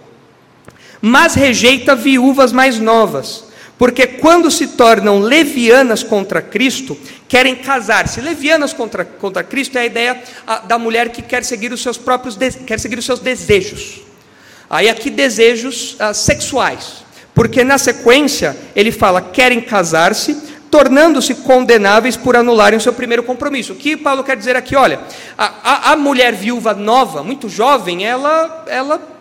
mas rejeita viúvas mais novas, porque quando se tornam levianas contra Cristo, querem casar-se. Levianas contra, contra Cristo é a ideia da mulher que quer seguir os seus próprios quer seguir os seus desejos. Aí aqui desejos ah, sexuais, porque na sequência ele fala querem casar-se, tornando-se condenáveis por anularem o seu primeiro compromisso. O que Paulo quer dizer aqui? Olha, a, a mulher viúva nova, muito jovem, ela, ela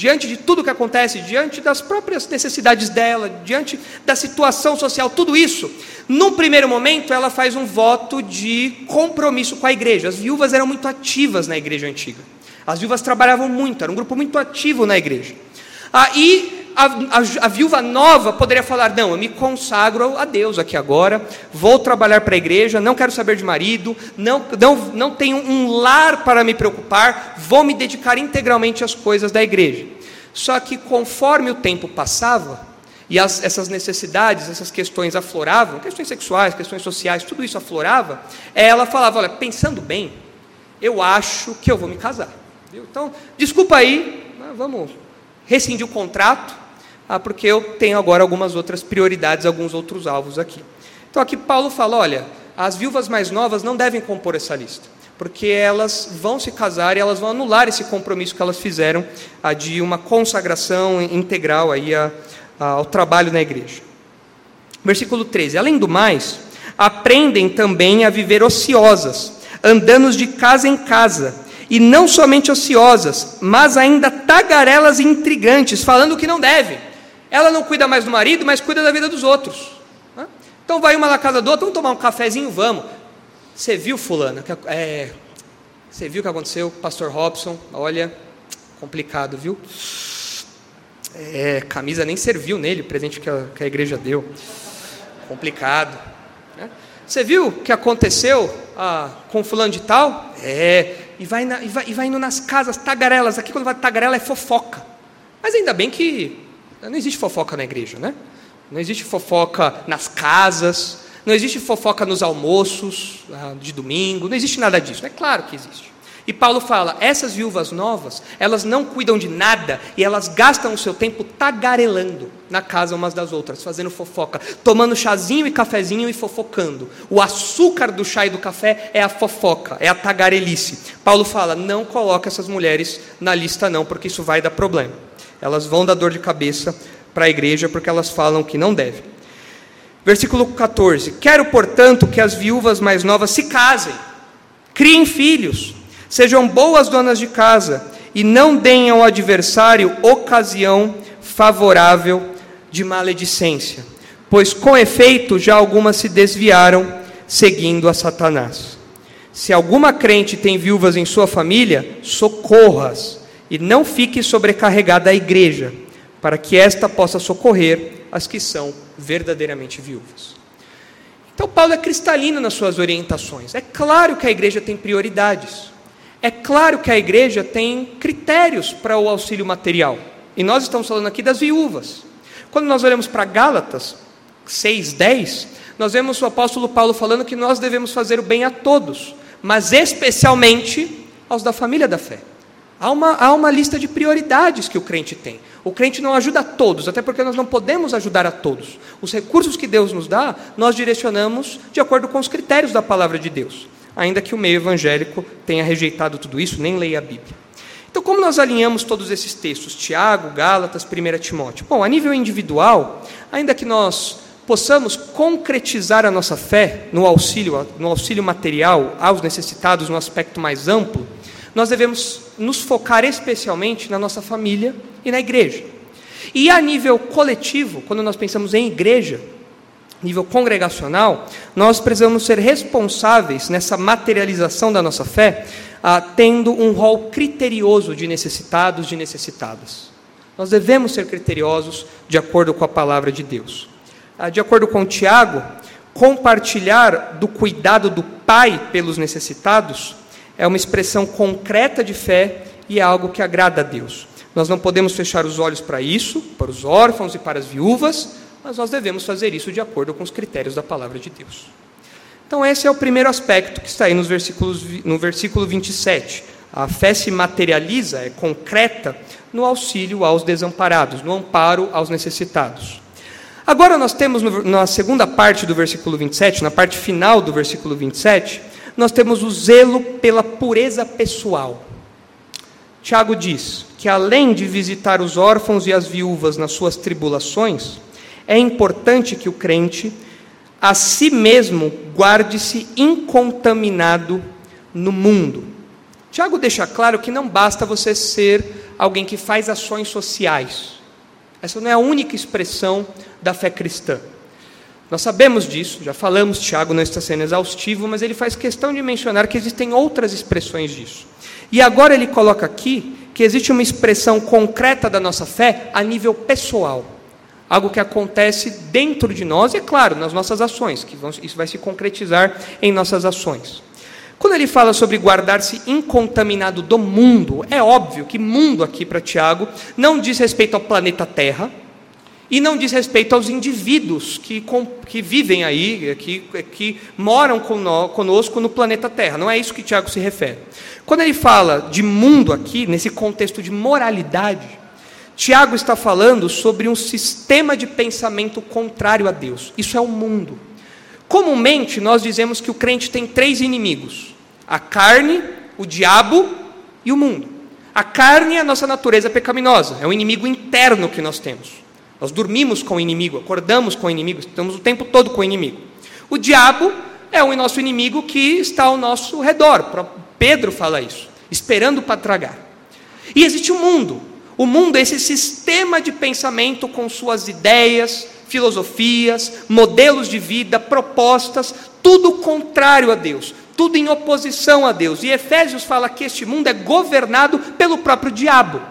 diante de tudo que acontece, diante das próprias necessidades dela, diante da situação social, tudo isso, num primeiro momento ela faz um voto de compromisso com a igreja. As viúvas eram muito ativas na igreja antiga. As viúvas trabalhavam muito, era um grupo muito ativo na igreja. Aí a, a, a, viúva nova poderia falar: Não, eu me consagro a Deus aqui agora, vou trabalhar para a igreja, não quero saber de marido, não, não, não tenho um lar para me preocupar, vou me dedicar integralmente às coisas da igreja. Só que conforme o tempo passava, e as, essas necessidades, essas questões afloravam, questões sexuais, questões sociais, tudo isso aflorava, ela falava: Olha, pensando bem, eu acho que eu vou me casar. Então, desculpa aí, vamos rescindir o contrato, ah, porque eu tenho agora algumas outras prioridades, alguns outros alvos aqui. Então aqui Paulo fala: olha, as viúvas mais novas não devem compor essa lista, porque elas vão se casar e elas vão anular esse compromisso que elas fizeram ah, de uma consagração integral aí a, a, ao trabalho na igreja. Versículo 13: Além do mais, aprendem também a viver ociosas, andando de casa em casa, e não somente ociosas, mas ainda tagarelas e intrigantes, falando o que não devem. Ela não cuida mais do marido, mas cuida da vida dos outros. Então vai uma na casa do outro, vamos tomar um cafezinho, vamos. Você viu, fulana? É, você viu o que aconteceu pastor Robson? Olha, complicado, viu? É, camisa nem serviu nele, o presente que a, que a igreja deu. Complicado. Né? Você viu o que aconteceu ah, com fulano de tal? É, e vai, na, e, vai, e vai indo nas casas, tagarelas. Aqui quando vai tagarela é fofoca. Mas ainda bem que não existe fofoca na igreja, né? Não existe fofoca nas casas, não existe fofoca nos almoços ah, de domingo, não existe nada disso. É claro que existe. E Paulo fala: essas viúvas novas, elas não cuidam de nada e elas gastam o seu tempo tagarelando na casa umas das outras, fazendo fofoca, tomando chazinho e cafezinho e fofocando. O açúcar do chá e do café é a fofoca, é a tagarelice. Paulo fala: não coloca essas mulheres na lista, não, porque isso vai dar problema. Elas vão dar dor de cabeça para a igreja porque elas falam que não deve. Versículo 14: Quero, portanto, que as viúvas mais novas se casem, criem filhos, sejam boas donas de casa e não deem ao adversário ocasião favorável de maledicência, pois com efeito já algumas se desviaram seguindo a Satanás. Se alguma crente tem viúvas em sua família, socorras e não fique sobrecarregada a igreja, para que esta possa socorrer as que são verdadeiramente viúvas. Então, Paulo é cristalino nas suas orientações. É claro que a igreja tem prioridades. É claro que a igreja tem critérios para o auxílio material. E nós estamos falando aqui das viúvas. Quando nós olhamos para Gálatas 6:10, nós vemos o apóstolo Paulo falando que nós devemos fazer o bem a todos, mas especialmente aos da família da fé. Há uma, há uma lista de prioridades que o crente tem. O crente não ajuda a todos, até porque nós não podemos ajudar a todos. Os recursos que Deus nos dá, nós direcionamos de acordo com os critérios da palavra de Deus. Ainda que o meio evangélico tenha rejeitado tudo isso, nem leia a Bíblia. Então, como nós alinhamos todos esses textos, Tiago, Gálatas, 1 Timóteo? Bom, a nível individual, ainda que nós possamos concretizar a nossa fé no auxílio, no auxílio material aos necessitados no aspecto mais amplo, nós devemos nos focar especialmente na nossa família e na igreja. E a nível coletivo, quando nós pensamos em igreja, nível congregacional, nós precisamos ser responsáveis nessa materialização da nossa fé ah, tendo um rol criterioso de necessitados, de necessitadas. Nós devemos ser criteriosos de acordo com a palavra de Deus. Ah, de acordo com Tiago, compartilhar do cuidado do Pai pelos necessitados é uma expressão concreta de fé e é algo que agrada a Deus. Nós não podemos fechar os olhos para isso, para os órfãos e para as viúvas, mas nós devemos fazer isso de acordo com os critérios da palavra de Deus. Então, esse é o primeiro aspecto que está aí nos versículos, no versículo 27. A fé se materializa, é concreta, no auxílio aos desamparados, no amparo aos necessitados. Agora, nós temos no, na segunda parte do versículo 27, na parte final do versículo 27, nós temos o zelo pela pureza pessoal. Tiago diz que, além de visitar os órfãos e as viúvas nas suas tribulações, é importante que o crente a si mesmo guarde-se incontaminado no mundo. Tiago deixa claro que não basta você ser alguém que faz ações sociais. Essa não é a única expressão da fé cristã. Nós sabemos disso, já falamos, Tiago não está sendo exaustivo, mas ele faz questão de mencionar que existem outras expressões disso. E agora ele coloca aqui que existe uma expressão concreta da nossa fé a nível pessoal algo que acontece dentro de nós e, é claro, nas nossas ações, que vão, isso vai se concretizar em nossas ações. Quando ele fala sobre guardar-se incontaminado do mundo, é óbvio que mundo aqui para Tiago não diz respeito ao planeta Terra e não diz respeito aos indivíduos que, que vivem aí, que, que moram conosco no planeta Terra. Não é isso que Tiago se refere. Quando ele fala de mundo aqui, nesse contexto de moralidade, Tiago está falando sobre um sistema de pensamento contrário a Deus. Isso é o mundo. Comumente nós dizemos que o crente tem três inimigos: a carne, o diabo e o mundo. A carne é a nossa natureza pecaminosa, é o inimigo interno que nós temos. Nós dormimos com o inimigo, acordamos com o inimigo, estamos o tempo todo com o inimigo. O diabo é o nosso inimigo que está ao nosso redor. Pedro fala isso, esperando para tragar. E existe o mundo, o mundo é esse sistema de pensamento com suas ideias, filosofias, modelos de vida, propostas, tudo contrário a Deus, tudo em oposição a Deus. E Efésios fala que este mundo é governado pelo próprio diabo.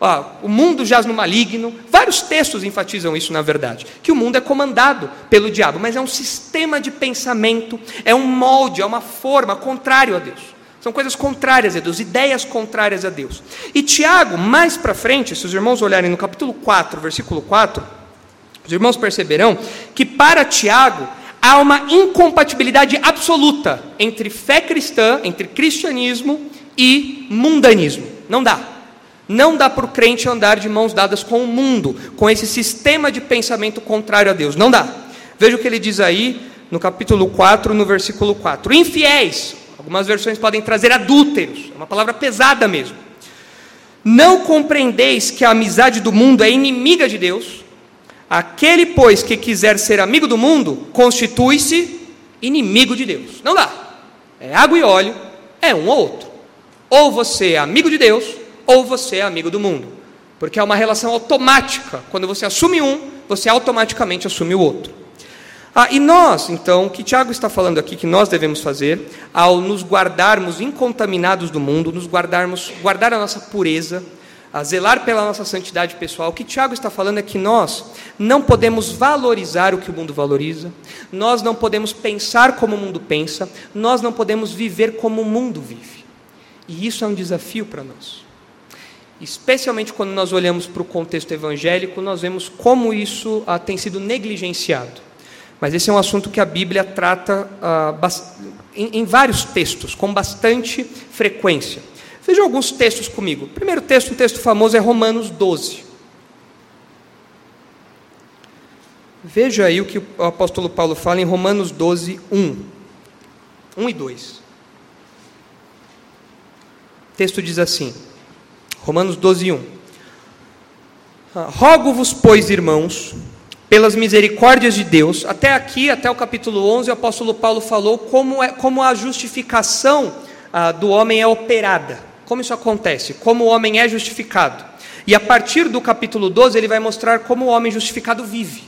Ó, o mundo jaz no maligno, vários textos enfatizam isso na verdade, que o mundo é comandado pelo diabo, mas é um sistema de pensamento, é um molde, é uma forma contrário a Deus. São coisas contrárias a Deus, ideias contrárias a Deus. E Tiago, mais para frente, se os irmãos olharem no capítulo 4, versículo 4, os irmãos perceberão que para Tiago há uma incompatibilidade absoluta entre fé cristã, entre cristianismo e mundanismo. Não dá. Não dá para o crente andar de mãos dadas com o mundo, com esse sistema de pensamento contrário a Deus. Não dá. Veja o que ele diz aí no capítulo 4, no versículo 4. Infiéis, Algumas versões podem trazer adúlteros, é uma palavra pesada mesmo. Não compreendeis que a amizade do mundo é inimiga de Deus? Aquele, pois, que quiser ser amigo do mundo, constitui-se inimigo de Deus. Não dá. É água e óleo, é um ou outro. Ou você é amigo de Deus, ou você é amigo do mundo. Porque é uma relação automática. Quando você assume um, você automaticamente assume o outro. Ah, e nós, então, o que Tiago está falando aqui que nós devemos fazer ao nos guardarmos incontaminados do mundo, nos guardarmos, guardar a nossa pureza, a zelar pela nossa santidade pessoal, o que Tiago está falando é que nós não podemos valorizar o que o mundo valoriza, nós não podemos pensar como o mundo pensa, nós não podemos viver como o mundo vive. E isso é um desafio para nós. Especialmente quando nós olhamos para o contexto evangélico, nós vemos como isso ah, tem sido negligenciado. Mas esse é um assunto que a Bíblia trata ah, em, em vários textos, com bastante frequência. Vejam alguns textos comigo. O primeiro texto, um texto famoso, é Romanos 12. Veja aí o que o apóstolo Paulo fala em Romanos 12, 1. 1 e 2. O texto diz assim: Romanos 12, 1. Ah, rogo-vos, pois, irmãos, pelas misericórdias de Deus, até aqui, até o capítulo 11, o apóstolo Paulo falou como, é, como a justificação ah, do homem é operada. Como isso acontece? Como o homem é justificado. E a partir do capítulo 12, ele vai mostrar como o homem justificado vive.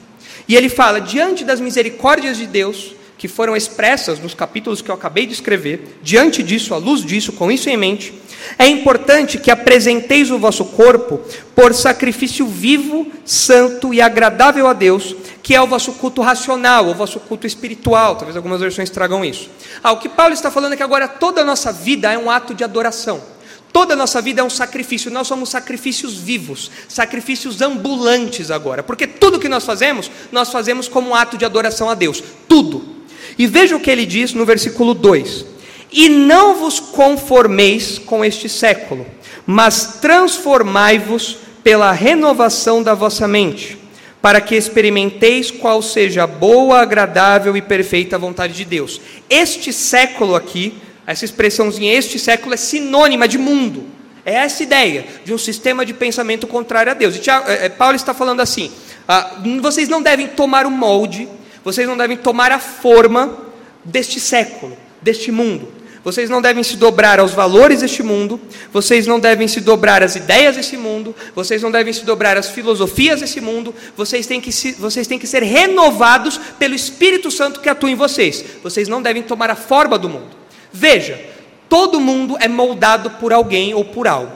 E ele fala: diante das misericórdias de Deus, que foram expressas nos capítulos que eu acabei de escrever, diante disso, à luz disso, com isso em mente, é importante que apresenteis o vosso corpo por sacrifício vivo, santo e agradável a Deus, que é o vosso culto racional, o vosso culto espiritual. Talvez algumas versões tragam isso. Ah, o que Paulo está falando é que agora toda a nossa vida é um ato de adoração. Toda a nossa vida é um sacrifício, nós somos sacrifícios vivos, sacrifícios ambulantes agora, porque tudo que nós fazemos, nós fazemos como um ato de adoração a Deus, tudo. E veja o que ele diz no versículo 2: E não vos conformeis com este século, mas transformai-vos pela renovação da vossa mente, para que experimenteis qual seja a boa, agradável e perfeita vontade de Deus. Este século aqui essa expressãozinha, este século, é sinônima de mundo. É essa ideia de um sistema de pensamento contrário a Deus. E é, é, Paulo está falando assim: ah, vocês não devem tomar o molde, vocês não devem tomar a forma deste século, deste mundo. Vocês não devem se dobrar aos valores deste mundo, vocês não devem se dobrar às ideias desse mundo, vocês não devem se dobrar às filosofias desse mundo, vocês têm que, se, vocês têm que ser renovados pelo Espírito Santo que atua em vocês. Vocês não devem tomar a forma do mundo. Veja, todo mundo é moldado por alguém ou por algo.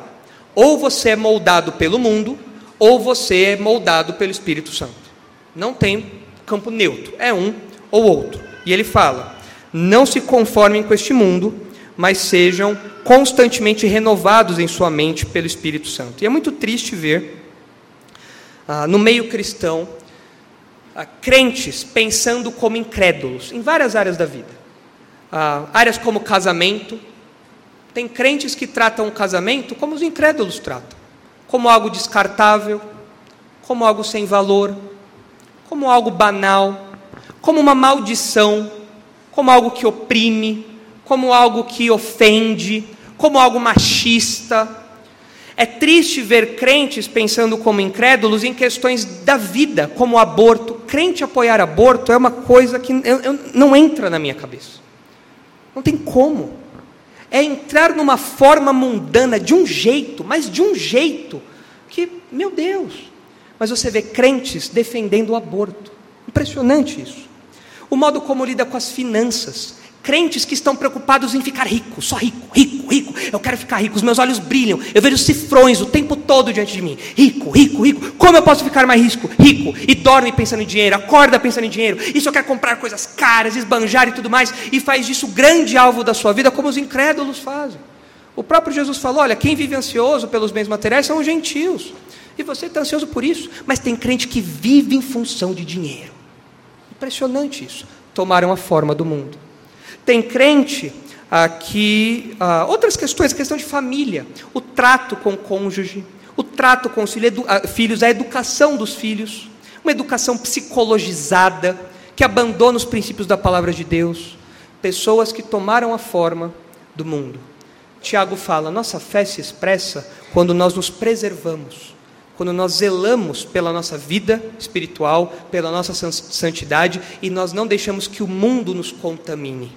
Ou você é moldado pelo mundo, ou você é moldado pelo Espírito Santo. Não tem campo neutro, é um ou outro. E ele fala: não se conformem com este mundo, mas sejam constantemente renovados em sua mente pelo Espírito Santo. E é muito triste ver, ah, no meio cristão, ah, crentes pensando como incrédulos em várias áreas da vida ah, áreas como casamento. Tem crentes que tratam o casamento como os incrédulos tratam, como algo descartável, como algo sem valor, como algo banal, como uma maldição, como algo que oprime, como algo que ofende, como algo machista. É triste ver crentes pensando como incrédulos em questões da vida, como aborto. Crente apoiar aborto é uma coisa que eu, eu, não entra na minha cabeça. Não tem como. É entrar numa forma mundana de um jeito, mas de um jeito que, meu Deus. Mas você vê crentes defendendo o aborto. Impressionante isso. O modo como lida com as finanças, Crentes que estão preocupados em ficar rico, só rico, rico, rico. Eu quero ficar rico, os meus olhos brilham. Eu vejo cifrões o tempo todo diante de mim. Rico, rico, rico. Como eu posso ficar mais rico? Rico. E dorme pensando em dinheiro, acorda pensando em dinheiro. E só quer comprar coisas caras, esbanjar e tudo mais. E faz disso o grande alvo da sua vida, como os incrédulos fazem. O próprio Jesus falou: olha, quem vive ansioso pelos bens materiais são os gentios. E você está ansioso por isso. Mas tem crente que vive em função de dinheiro. Impressionante isso. Tomaram a forma do mundo. Tem crente ah, que. Ah, outras questões, a questão de família, o trato com o cônjuge, o trato com os ah, filhos, a educação dos filhos, uma educação psicologizada, que abandona os princípios da palavra de Deus. Pessoas que tomaram a forma do mundo. Tiago fala: nossa fé se expressa quando nós nos preservamos, quando nós zelamos pela nossa vida espiritual, pela nossa santidade e nós não deixamos que o mundo nos contamine.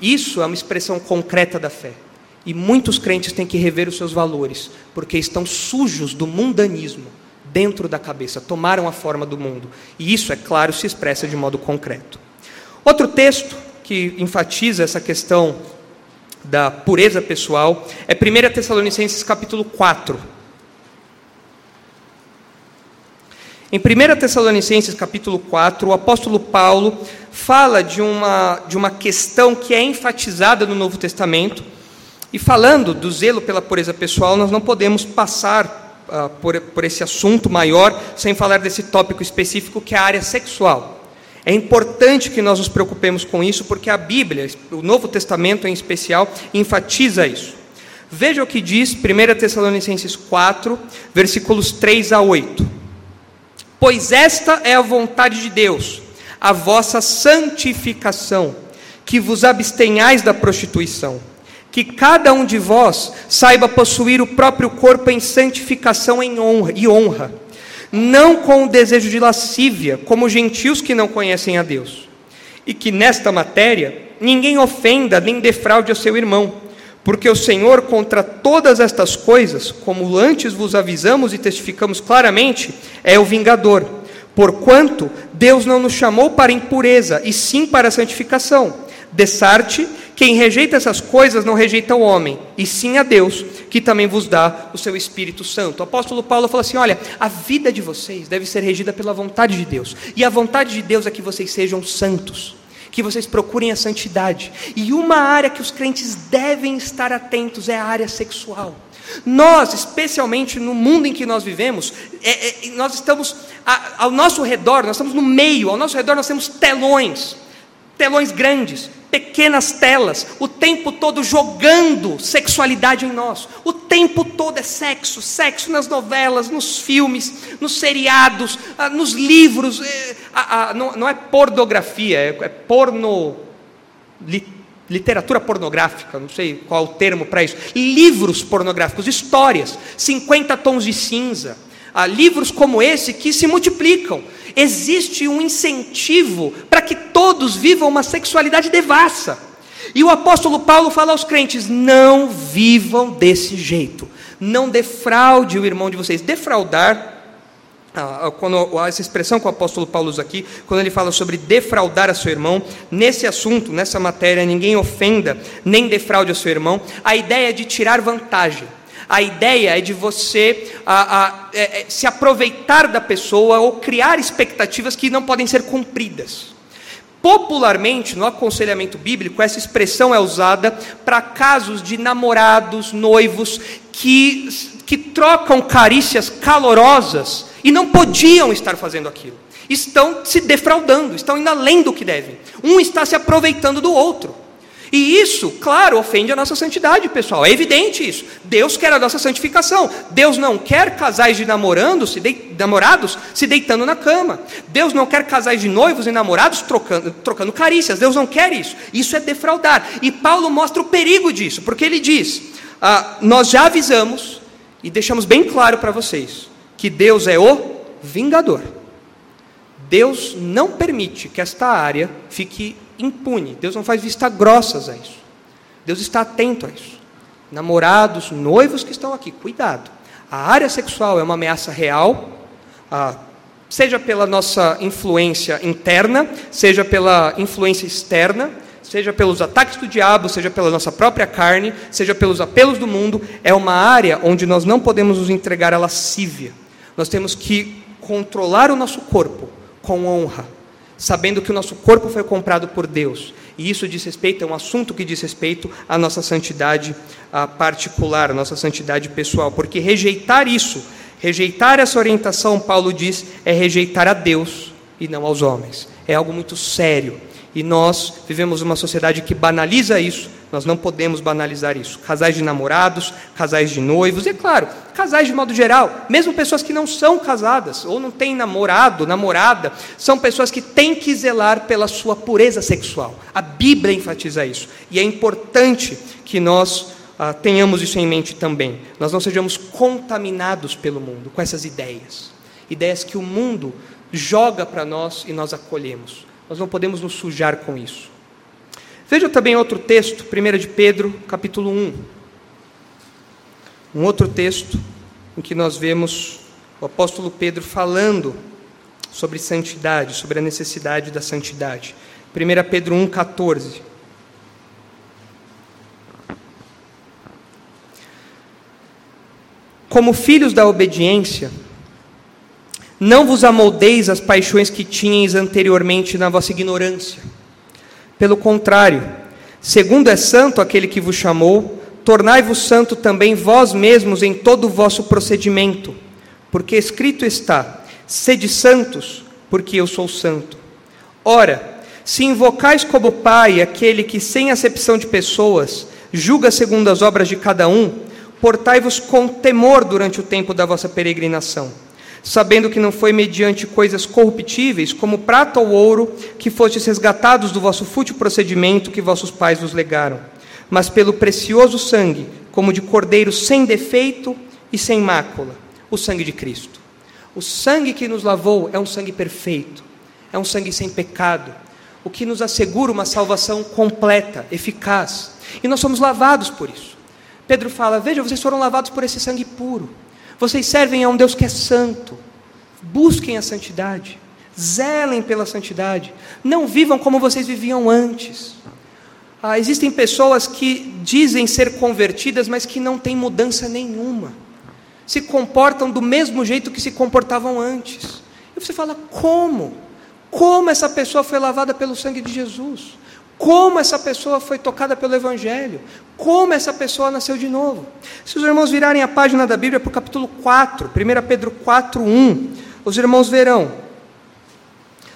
Isso é uma expressão concreta da fé. E muitos crentes têm que rever os seus valores, porque estão sujos do mundanismo dentro da cabeça, tomaram a forma do mundo. E isso, é claro, se expressa de modo concreto. Outro texto que enfatiza essa questão da pureza pessoal é 1 Tessalonicenses capítulo 4. Em 1 Tessalonicenses capítulo 4, o apóstolo Paulo fala de uma, de uma questão que é enfatizada no Novo Testamento, e falando do zelo pela pureza pessoal, nós não podemos passar uh, por, por esse assunto maior sem falar desse tópico específico que é a área sexual. É importante que nós nos preocupemos com isso, porque a Bíblia, o Novo Testamento em especial, enfatiza isso. Veja o que diz 1 Tessalonicenses 4, versículos 3 a 8. Pois esta é a vontade de Deus, a vossa santificação, que vos abstenhais da prostituição, que cada um de vós saiba possuir o próprio corpo em santificação em honra, e honra, não com o desejo de lascívia, como gentios que não conhecem a Deus, e que nesta matéria ninguém ofenda nem defraude o seu irmão porque o Senhor, contra todas estas coisas, como antes vos avisamos e testificamos claramente, é o vingador. Porquanto Deus não nos chamou para impureza, e sim para a santificação. Dessarte, quem rejeita essas coisas não rejeita o homem, e sim a Deus, que também vos dá o seu Espírito Santo. O apóstolo Paulo falou assim: olha, a vida de vocês deve ser regida pela vontade de Deus, e a vontade de Deus é que vocês sejam santos que vocês procurem a santidade. E uma área que os crentes devem estar atentos é a área sexual. Nós, especialmente no mundo em que nós vivemos, é, é, nós estamos a, ao nosso redor, nós estamos no meio, ao nosso redor nós temos telões, telões grandes, pequenas telas, o tempo todo jogando sexualidade em nós. O tempo todo é sexo, sexo nas novelas, nos filmes, nos seriados, ah, nos livros. É, não é pornografia, é, é porno. Literatura pornográfica, não sei qual é o termo para isso. Livros pornográficos, histórias, 50 tons de cinza. Ah, livros como esse que se multiplicam. Existe um incentivo para que todos vivam uma sexualidade devassa. E o apóstolo Paulo fala aos crentes: não vivam desse jeito. Não defraude o irmão de vocês. Defraudar, ah, ah, quando, essa expressão que o apóstolo Paulo usa aqui, quando ele fala sobre defraudar a seu irmão, nesse assunto, nessa matéria, ninguém ofenda, nem defraude a seu irmão, a ideia é de tirar vantagem. A ideia é de você a, a, é, é, se aproveitar da pessoa ou criar expectativas que não podem ser cumpridas. Popularmente, no aconselhamento bíblico, essa expressão é usada para casos de namorados, noivos, que, que trocam carícias calorosas e não podiam estar fazendo aquilo. Estão se defraudando, estão indo além do que devem. Um está se aproveitando do outro. E isso, claro, ofende a nossa santidade, pessoal. É evidente isso. Deus quer a nossa santificação. Deus não quer casais de namorando, se de... namorados se deitando na cama. Deus não quer casais de noivos e namorados trocando, trocando carícias. Deus não quer isso. Isso é defraudar. E Paulo mostra o perigo disso, porque ele diz: ah, Nós já avisamos e deixamos bem claro para vocês que Deus é o vingador. Deus não permite que esta área fique impune. Deus não faz vista grossas a isso. Deus está atento a isso. Namorados, noivos que estão aqui, cuidado. A área sexual é uma ameaça real, ah, seja pela nossa influência interna, seja pela influência externa, seja pelos ataques do diabo, seja pela nossa própria carne, seja pelos apelos do mundo, é uma área onde nós não podemos nos entregar à lascívia. Nós temos que controlar o nosso corpo com honra sabendo que o nosso corpo foi comprado por Deus. E isso diz respeito, é um assunto que diz respeito à nossa santidade particular, à nossa santidade pessoal, porque rejeitar isso, rejeitar essa orientação, Paulo diz, é rejeitar a Deus e não aos homens. É algo muito sério. E nós vivemos uma sociedade que banaliza isso, nós não podemos banalizar isso. Casais de namorados, casais de noivos, e é claro, casais de modo geral, mesmo pessoas que não são casadas ou não têm namorado, namorada, são pessoas que têm que zelar pela sua pureza sexual. A Bíblia enfatiza isso. E é importante que nós ah, tenhamos isso em mente também. Nós não sejamos contaminados pelo mundo com essas ideias. Ideias que o mundo joga para nós e nós acolhemos. Nós não podemos nos sujar com isso. Veja também outro texto, 1 de Pedro, capítulo 1. Um outro texto em que nós vemos o apóstolo Pedro falando sobre santidade, sobre a necessidade da santidade. 1 Pedro 1,14. Como filhos da obediência, Não vos amoldeis as paixões que tinhais anteriormente na vossa ignorância. Pelo contrário, segundo é santo aquele que vos chamou, tornai-vos santo também vós mesmos em todo o vosso procedimento, porque escrito está: sede santos, porque eu sou santo. Ora, se invocais como Pai aquele que, sem acepção de pessoas, julga segundo as obras de cada um, portai-vos com temor durante o tempo da vossa peregrinação, sabendo que não foi mediante coisas corruptíveis, como prata ou ouro, que fostes resgatados do vosso fútil procedimento que vossos pais vos legaram, mas pelo precioso sangue, como de cordeiro sem defeito e sem mácula, o sangue de Cristo. O sangue que nos lavou é um sangue perfeito, é um sangue sem pecado, o que nos assegura uma salvação completa, eficaz. E nós somos lavados por isso. Pedro fala: Veja, vocês foram lavados por esse sangue puro. Vocês servem a um Deus que é santo. Busquem a santidade. Zelem pela santidade. Não vivam como vocês viviam antes. Ah, existem pessoas que dizem ser convertidas, mas que não têm mudança nenhuma. Se comportam do mesmo jeito que se comportavam antes. E você fala: como? Como essa pessoa foi lavada pelo sangue de Jesus? Como essa pessoa foi tocada pelo Evangelho? Como essa pessoa nasceu de novo? Se os irmãos virarem a página da Bíblia para o capítulo 4, 1 Pedro 4, 1, os irmãos verão.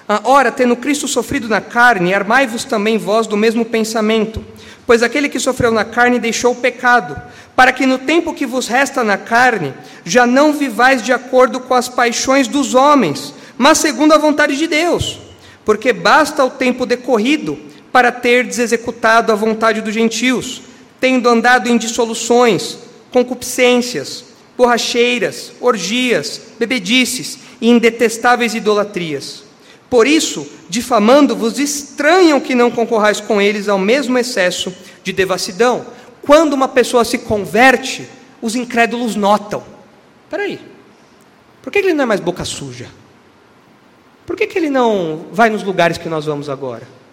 Ah, ora, tendo Cristo sofrido na carne, armai-vos também vós do mesmo pensamento. Pois aquele que sofreu na carne deixou o pecado, para que no tempo que vos resta na carne, já não vivais de acordo com as paixões dos homens, mas segundo a vontade de Deus. Porque basta o tempo decorrido para ter executado a vontade dos gentios, tendo andado em dissoluções, concupiscências, borracheiras, orgias, bebedices e indetestáveis idolatrias. Por isso, difamando-vos, estranham que não concorrais com eles ao mesmo excesso de devassidão. Quando uma pessoa se converte, os incrédulos notam. Espera aí, por que ele não é mais boca suja? Por que, que ele não vai nos lugares que nós vamos agora?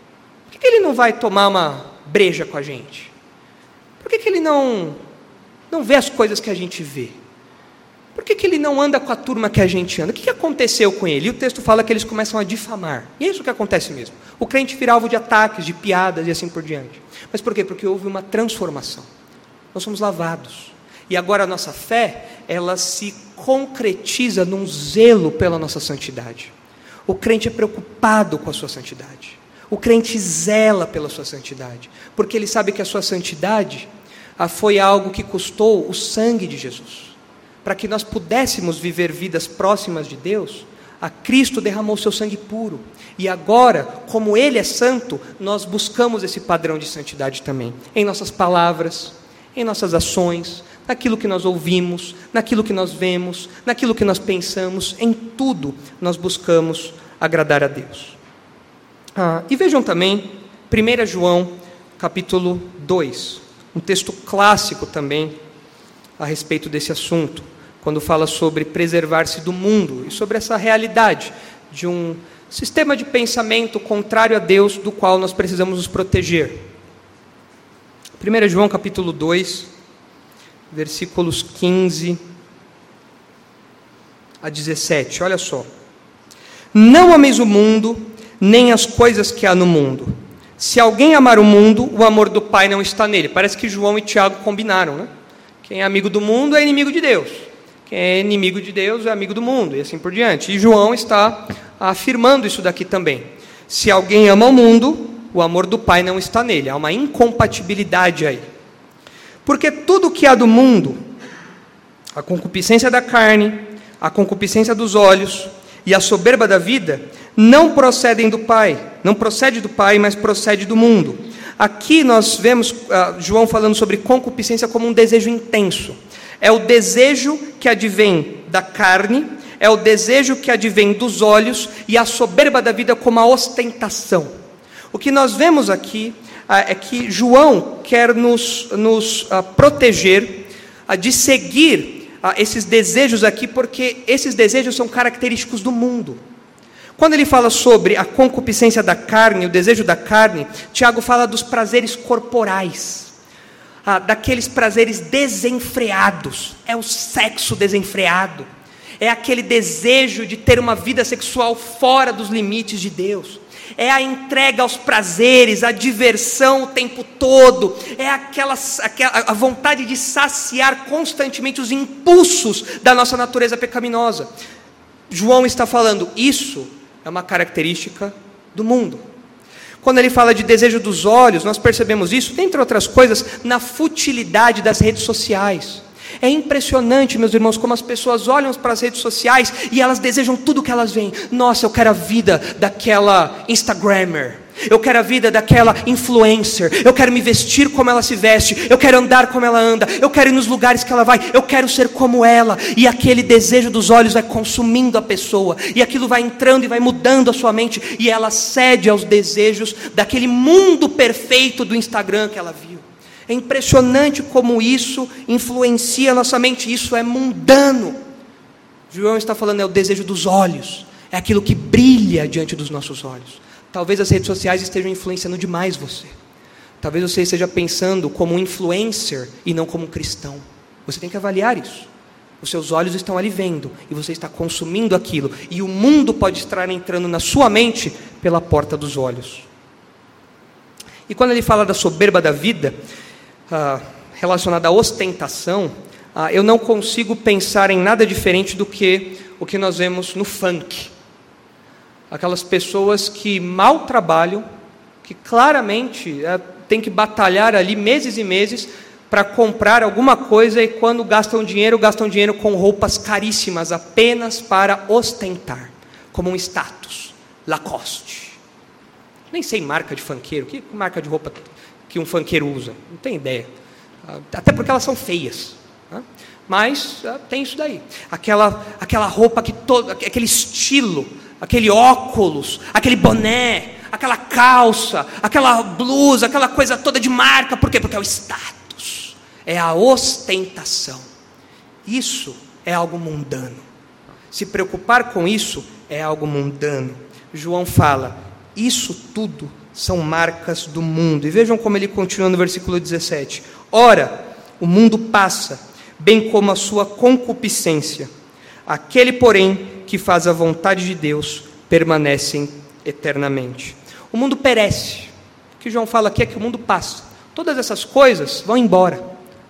Que ele não vai tomar uma breja com a gente? Por que, que ele não, não vê as coisas que a gente vê? Por que, que ele não anda com a turma que a gente anda? O que, que aconteceu com ele? E o texto fala que eles começam a difamar. E é isso que acontece mesmo. O crente vira alvo de ataques, de piadas e assim por diante. Mas por quê? Porque houve uma transformação. Nós somos lavados. E agora a nossa fé, ela se concretiza num zelo pela nossa santidade. O crente é preocupado com a sua santidade. O crente zela pela sua santidade, porque ele sabe que a sua santidade ah, foi algo que custou o sangue de Jesus. Para que nós pudéssemos viver vidas próximas de Deus, a Cristo derramou seu sangue puro. E agora, como Ele é santo, nós buscamos esse padrão de santidade também, em nossas palavras, em nossas ações, naquilo que nós ouvimos, naquilo que nós vemos, naquilo que nós pensamos, em tudo nós buscamos agradar a Deus. Ah, e vejam também 1 João capítulo 2, um texto clássico também a respeito desse assunto, quando fala sobre preservar-se do mundo e sobre essa realidade de um sistema de pensamento contrário a Deus do qual nós precisamos nos proteger. 1 João capítulo 2, versículos 15 a 17, olha só. Não ameis o mundo, nem as coisas que há no mundo. Se alguém amar o mundo, o amor do Pai não está nele. Parece que João e Tiago combinaram, né? Quem é amigo do mundo é inimigo de Deus. Quem é inimigo de Deus é amigo do mundo, e assim por diante. E João está afirmando isso daqui também. Se alguém ama o mundo, o amor do Pai não está nele. Há uma incompatibilidade aí. Porque tudo que há do mundo, a concupiscência da carne, a concupiscência dos olhos e a soberba da vida, não procedem do Pai, não procede do Pai, mas procede do mundo. Aqui nós vemos uh, João falando sobre concupiscência como um desejo intenso. É o desejo que advém da carne, é o desejo que advém dos olhos e a soberba da vida como a ostentação. O que nós vemos aqui uh, é que João quer nos, nos uh, proteger de seguir esses desejos aqui, porque esses desejos são característicos do mundo. Quando ele fala sobre a concupiscência da carne, o desejo da carne, Tiago fala dos prazeres corporais, ah, daqueles prazeres desenfreados, é o sexo desenfreado, é aquele desejo de ter uma vida sexual fora dos limites de Deus, é a entrega aos prazeres, a diversão o tempo todo, é aquela, aquela a vontade de saciar constantemente os impulsos da nossa natureza pecaminosa. João está falando, isso é uma característica do mundo. Quando ele fala de desejo dos olhos, nós percebemos isso, dentre outras coisas, na futilidade das redes sociais. É impressionante, meus irmãos, como as pessoas olham para as redes sociais e elas desejam tudo que elas veem. Nossa, eu quero a vida daquela Instagrammer. Eu quero a vida daquela influencer. Eu quero me vestir como ela se veste. Eu quero andar como ela anda. Eu quero ir nos lugares que ela vai. Eu quero ser como ela. E aquele desejo dos olhos vai consumindo a pessoa. E aquilo vai entrando e vai mudando a sua mente. E ela cede aos desejos daquele mundo perfeito do Instagram que ela viu. É impressionante como isso influencia a nossa mente, isso é mundano. João está falando, é o desejo dos olhos, é aquilo que brilha diante dos nossos olhos. Talvez as redes sociais estejam influenciando demais você. Talvez você esteja pensando como um influencer e não como um cristão. Você tem que avaliar isso. Os seus olhos estão ali vendo e você está consumindo aquilo. E o mundo pode estar entrando na sua mente pela porta dos olhos. E quando ele fala da soberba da vida, ah, relacionada à ostentação, ah, eu não consigo pensar em nada diferente do que o que nós vemos no funk. Aquelas pessoas que mal trabalham, que claramente é, têm que batalhar ali meses e meses para comprar alguma coisa e quando gastam dinheiro, gastam dinheiro com roupas caríssimas apenas para ostentar, como um status. Lacoste. Nem sei marca de funkeiro, que marca de roupa que um funkeiro usa. Não tem ideia. Ah, até porque elas são feias. Né? Mas ah, tem isso daí. Aquela, aquela roupa, que todo, aquele estilo, aquele óculos, aquele boné, aquela calça, aquela blusa, aquela coisa toda de marca. Por quê? Porque é o status. É a ostentação. Isso é algo mundano. Se preocupar com isso é algo mundano. João fala: isso tudo são marcas do mundo. E vejam como ele continua no versículo 17: Ora, o mundo passa, bem como a sua concupiscência. Aquele, porém, que faz a vontade de Deus, permanece eternamente. O mundo perece. O que João fala aqui é que o mundo passa. Todas essas coisas vão embora.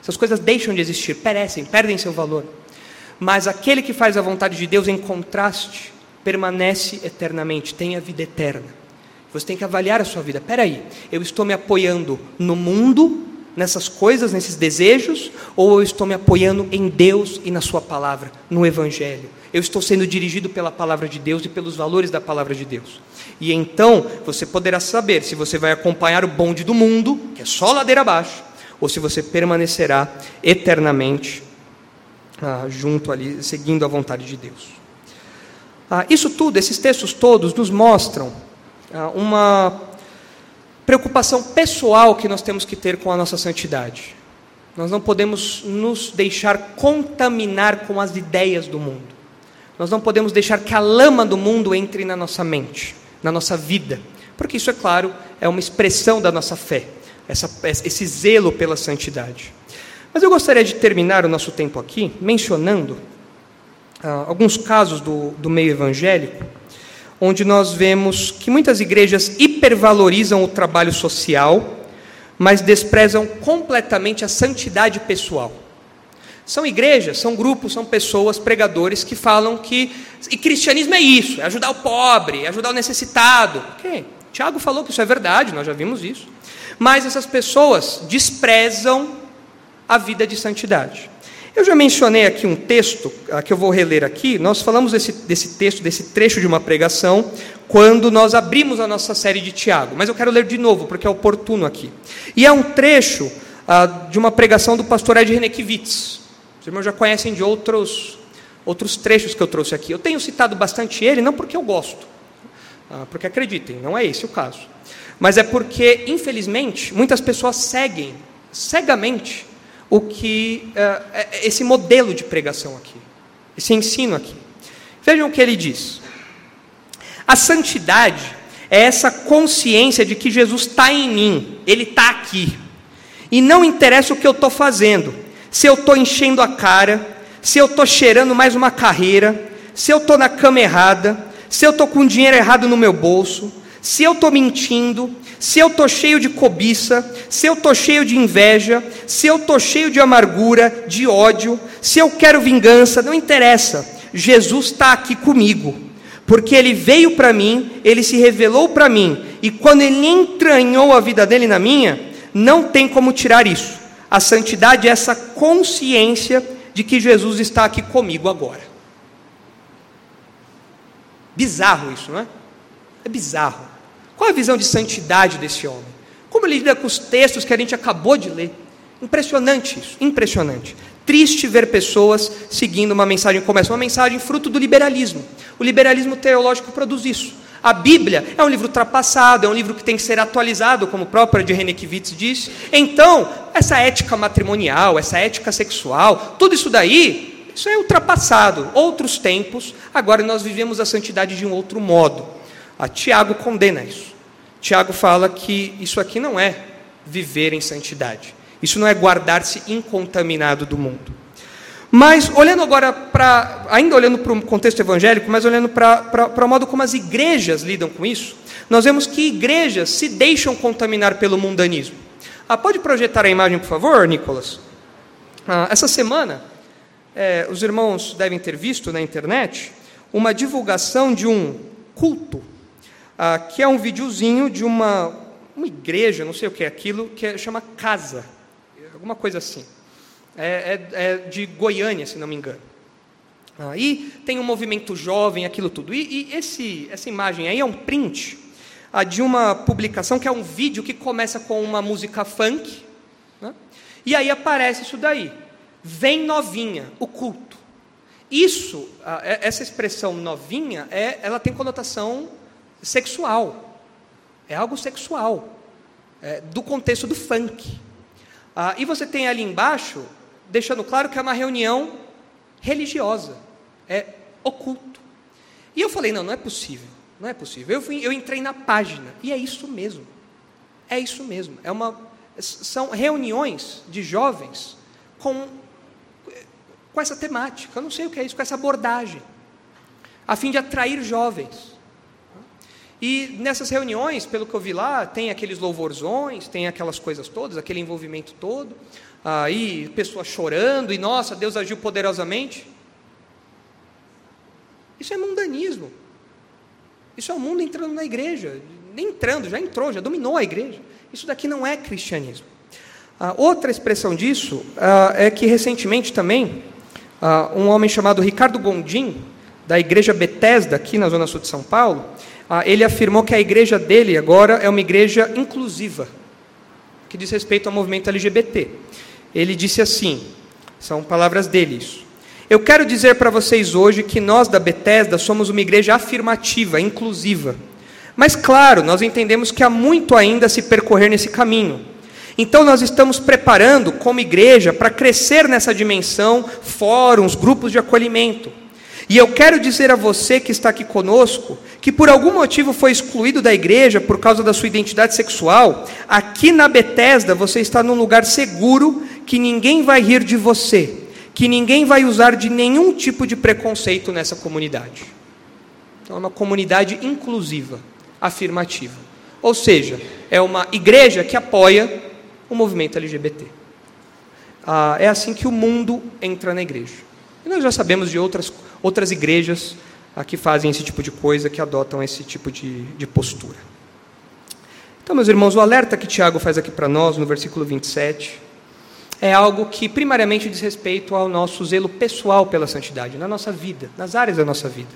Essas coisas deixam de existir, perecem, perdem seu valor. Mas aquele que faz a vontade de Deus, em contraste, permanece eternamente, tem a vida eterna. Você tem que avaliar a sua vida. Espera aí, eu estou me apoiando no mundo, nessas coisas, nesses desejos, ou eu estou me apoiando em Deus e na Sua palavra, no Evangelho? Eu estou sendo dirigido pela palavra de Deus e pelos valores da palavra de Deus. E então você poderá saber se você vai acompanhar o bonde do mundo, que é só ladeira abaixo, ou se você permanecerá eternamente ah, junto ali, seguindo a vontade de Deus. Ah, isso tudo, esses textos todos, nos mostram uma preocupação pessoal que nós temos que ter com a nossa santidade. Nós não podemos nos deixar contaminar com as ideias do mundo. Nós não podemos deixar que a lama do mundo entre na nossa mente, na nossa vida, porque isso, é claro, é uma expressão da nossa fé, essa, esse zelo pela santidade. Mas eu gostaria de terminar o nosso tempo aqui mencionando ah, alguns casos do, do meio evangélico onde nós vemos que muitas igrejas hipervalorizam o trabalho social, mas desprezam completamente a santidade pessoal. São igrejas, são grupos, são pessoas, pregadores que falam que e cristianismo é isso, é ajudar o pobre, é ajudar o necessitado. Ok, Tiago falou que isso é verdade, nós já vimos isso. Mas essas pessoas desprezam a vida de santidade. Eu já mencionei aqui um texto, ah, que eu vou reler aqui. Nós falamos desse, desse texto, desse trecho de uma pregação, quando nós abrimos a nossa série de Tiago. Mas eu quero ler de novo, porque é oportuno aqui. E é um trecho ah, de uma pregação do pastor Ed Renekiewicz. Os irmãos já conhecem de outros, outros trechos que eu trouxe aqui. Eu tenho citado bastante ele, não porque eu gosto, ah, porque acreditem, não é esse o caso. Mas é porque, infelizmente, muitas pessoas seguem cegamente o que uh, esse modelo de pregação aqui, esse ensino aqui. Vejam o que ele diz. A santidade é essa consciência de que Jesus está em mim, Ele está aqui. E não interessa o que eu estou fazendo, se eu estou enchendo a cara, se eu estou cheirando mais uma carreira, se eu estou na cama errada, se eu estou com dinheiro errado no meu bolso, se eu estou mentindo, se eu estou cheio de cobiça, se eu estou cheio de inveja, se eu estou cheio de amargura, de ódio, se eu quero vingança, não interessa. Jesus está aqui comigo, porque Ele veio para mim, Ele se revelou para mim, e quando Ele entranhou a vida dele na minha, não tem como tirar isso. A santidade é essa consciência de que Jesus está aqui comigo agora. Bizarro isso, não é? É bizarro. Qual a visão de santidade desse homem? Como ele lida com os textos que a gente acabou de ler? Impressionante isso, impressionante. Triste ver pessoas seguindo uma mensagem como essa, uma mensagem fruto do liberalismo. O liberalismo teológico produz isso. A Bíblia é um livro ultrapassado, é um livro que tem que ser atualizado, como o próprio de René Kivitz disse. Então, essa ética matrimonial, essa ética sexual, tudo isso daí, isso é ultrapassado. Outros tempos, agora nós vivemos a santidade de um outro modo. A Tiago condena isso. Tiago fala que isso aqui não é viver em santidade. Isso não é guardar-se incontaminado do mundo. Mas olhando agora para, ainda olhando para o contexto evangélico, mas olhando para, o modo como as igrejas lidam com isso, nós vemos que igrejas se deixam contaminar pelo mundanismo. Ah, pode projetar a imagem, por favor, Nicolas? Ah, essa semana, é, os irmãos devem ter visto na internet uma divulgação de um culto, ah, que é um videozinho de uma, uma igreja, não sei o que é aquilo, que é, chama Casa, alguma coisa assim é, é, é de Goiânia, se não me engano. Aí tem um movimento jovem, aquilo tudo. E, e esse, essa imagem aí é um print ah, de uma publicação que é um vídeo que começa com uma música funk, né? e aí aparece isso daí. Vem novinha, o culto. Isso, ah, é, essa expressão novinha, é, ela tem conotação sexual. É algo sexual, é, do contexto do funk. Ah, e você tem ali embaixo deixando claro que é uma reunião religiosa, é oculto. E eu falei: não, não é possível, não é possível. Eu, fui, eu entrei na página, e é isso mesmo, é isso mesmo. É uma, são reuniões de jovens com, com essa temática, eu não sei o que é isso, com essa abordagem, a fim de atrair jovens. E nessas reuniões, pelo que eu vi lá, tem aqueles louvorzões, tem aquelas coisas todas, aquele envolvimento todo aí pessoas chorando e nossa, Deus agiu poderosamente. Isso é mundanismo. Isso é o mundo entrando na igreja, nem entrando, já entrou, já dominou a igreja. Isso daqui não é cristianismo. Ah, outra expressão disso ah, é que recentemente também ah, um homem chamado Ricardo Gondim, da igreja Bethesda, aqui na zona sul de São Paulo, ele afirmou que a igreja dele agora é uma igreja inclusiva, que diz respeito ao movimento LGBT ele disse assim: são palavras dele isso. Eu quero dizer para vocês hoje que nós da Bethesda somos uma igreja afirmativa, inclusiva. Mas claro, nós entendemos que há muito ainda a se percorrer nesse caminho. Então nós estamos preparando como igreja para crescer nessa dimensão, fóruns, grupos de acolhimento. E eu quero dizer a você que está aqui conosco, que por algum motivo foi excluído da igreja por causa da sua identidade sexual, aqui na Betesda você está num lugar seguro que ninguém vai rir de você, que ninguém vai usar de nenhum tipo de preconceito nessa comunidade. Então é uma comunidade inclusiva, afirmativa. Ou seja, é uma igreja que apoia o movimento LGBT. Ah, é assim que o mundo entra na igreja. E nós já sabemos de outras, outras igrejas ah, que fazem esse tipo de coisa, que adotam esse tipo de, de postura. Então, meus irmãos, o alerta que Tiago faz aqui para nós, no versículo 27, é algo que primariamente diz respeito ao nosso zelo pessoal pela santidade, na nossa vida, nas áreas da nossa vida.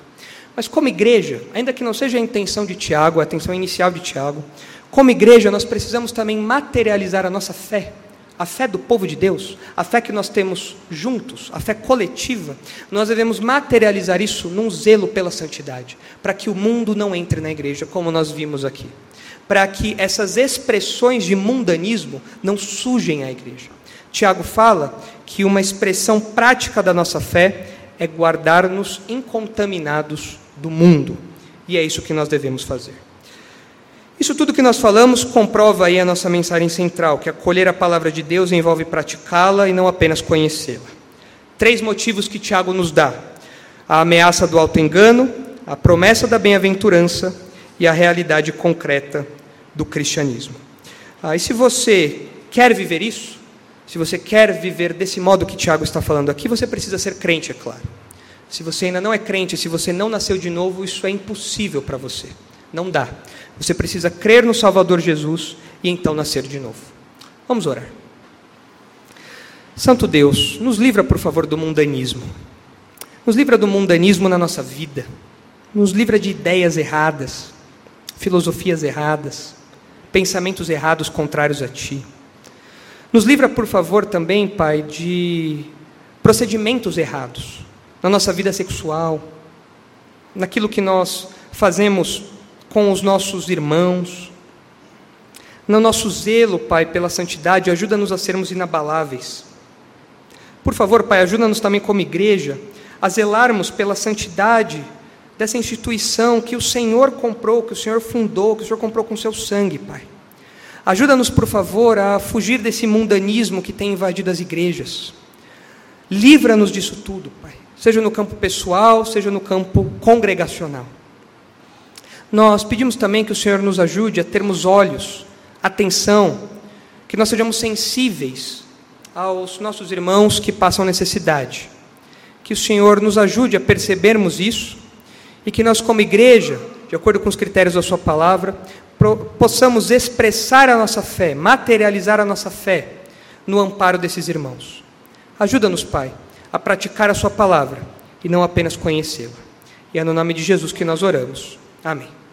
Mas como igreja, ainda que não seja a intenção de Tiago, a intenção inicial de Tiago, como igreja nós precisamos também materializar a nossa fé, a fé do povo de Deus, a fé que nós temos juntos, a fé coletiva, nós devemos materializar isso num zelo pela santidade, para que o mundo não entre na igreja, como nós vimos aqui, para que essas expressões de mundanismo não sujem a igreja. Tiago fala que uma expressão prática da nossa fé é guardar-nos incontaminados do mundo. E é isso que nós devemos fazer. Isso tudo que nós falamos comprova aí a nossa mensagem central, que acolher a palavra de Deus envolve praticá-la e não apenas conhecê-la. Três motivos que Tiago nos dá: a ameaça do auto-engano, a promessa da bem-aventurança e a realidade concreta do cristianismo. Ah, e se você quer viver isso, se você quer viver desse modo que Tiago está falando aqui, você precisa ser crente, é claro. Se você ainda não é crente, se você não nasceu de novo, isso é impossível para você. Não dá. Você precisa crer no Salvador Jesus e então nascer de novo. Vamos orar. Santo Deus, nos livra, por favor, do mundanismo. Nos livra do mundanismo na nossa vida. Nos livra de ideias erradas, filosofias erradas, pensamentos errados contrários a Ti. Nos livra, por favor, também, Pai, de procedimentos errados na nossa vida sexual, naquilo que nós fazemos com os nossos irmãos, no nosso zelo, Pai, pela santidade, ajuda-nos a sermos inabaláveis. Por favor, Pai, ajuda-nos também como igreja a zelarmos pela santidade dessa instituição que o Senhor comprou, que o Senhor fundou, que o Senhor comprou com seu sangue, Pai. Ajuda-nos, por favor, a fugir desse mundanismo que tem invadido as igrejas. Livra-nos disso tudo, Pai, seja no campo pessoal, seja no campo congregacional. Nós pedimos também que o Senhor nos ajude a termos olhos, atenção, que nós sejamos sensíveis aos nossos irmãos que passam necessidade. Que o Senhor nos ajude a percebermos isso e que nós, como igreja, de acordo com os critérios da Sua palavra, possamos expressar a nossa fé, materializar a nossa fé no amparo desses irmãos. Ajuda-nos, Pai, a praticar a Sua palavra e não apenas conhecê-la. E é no nome de Jesus que nós oramos. Amém.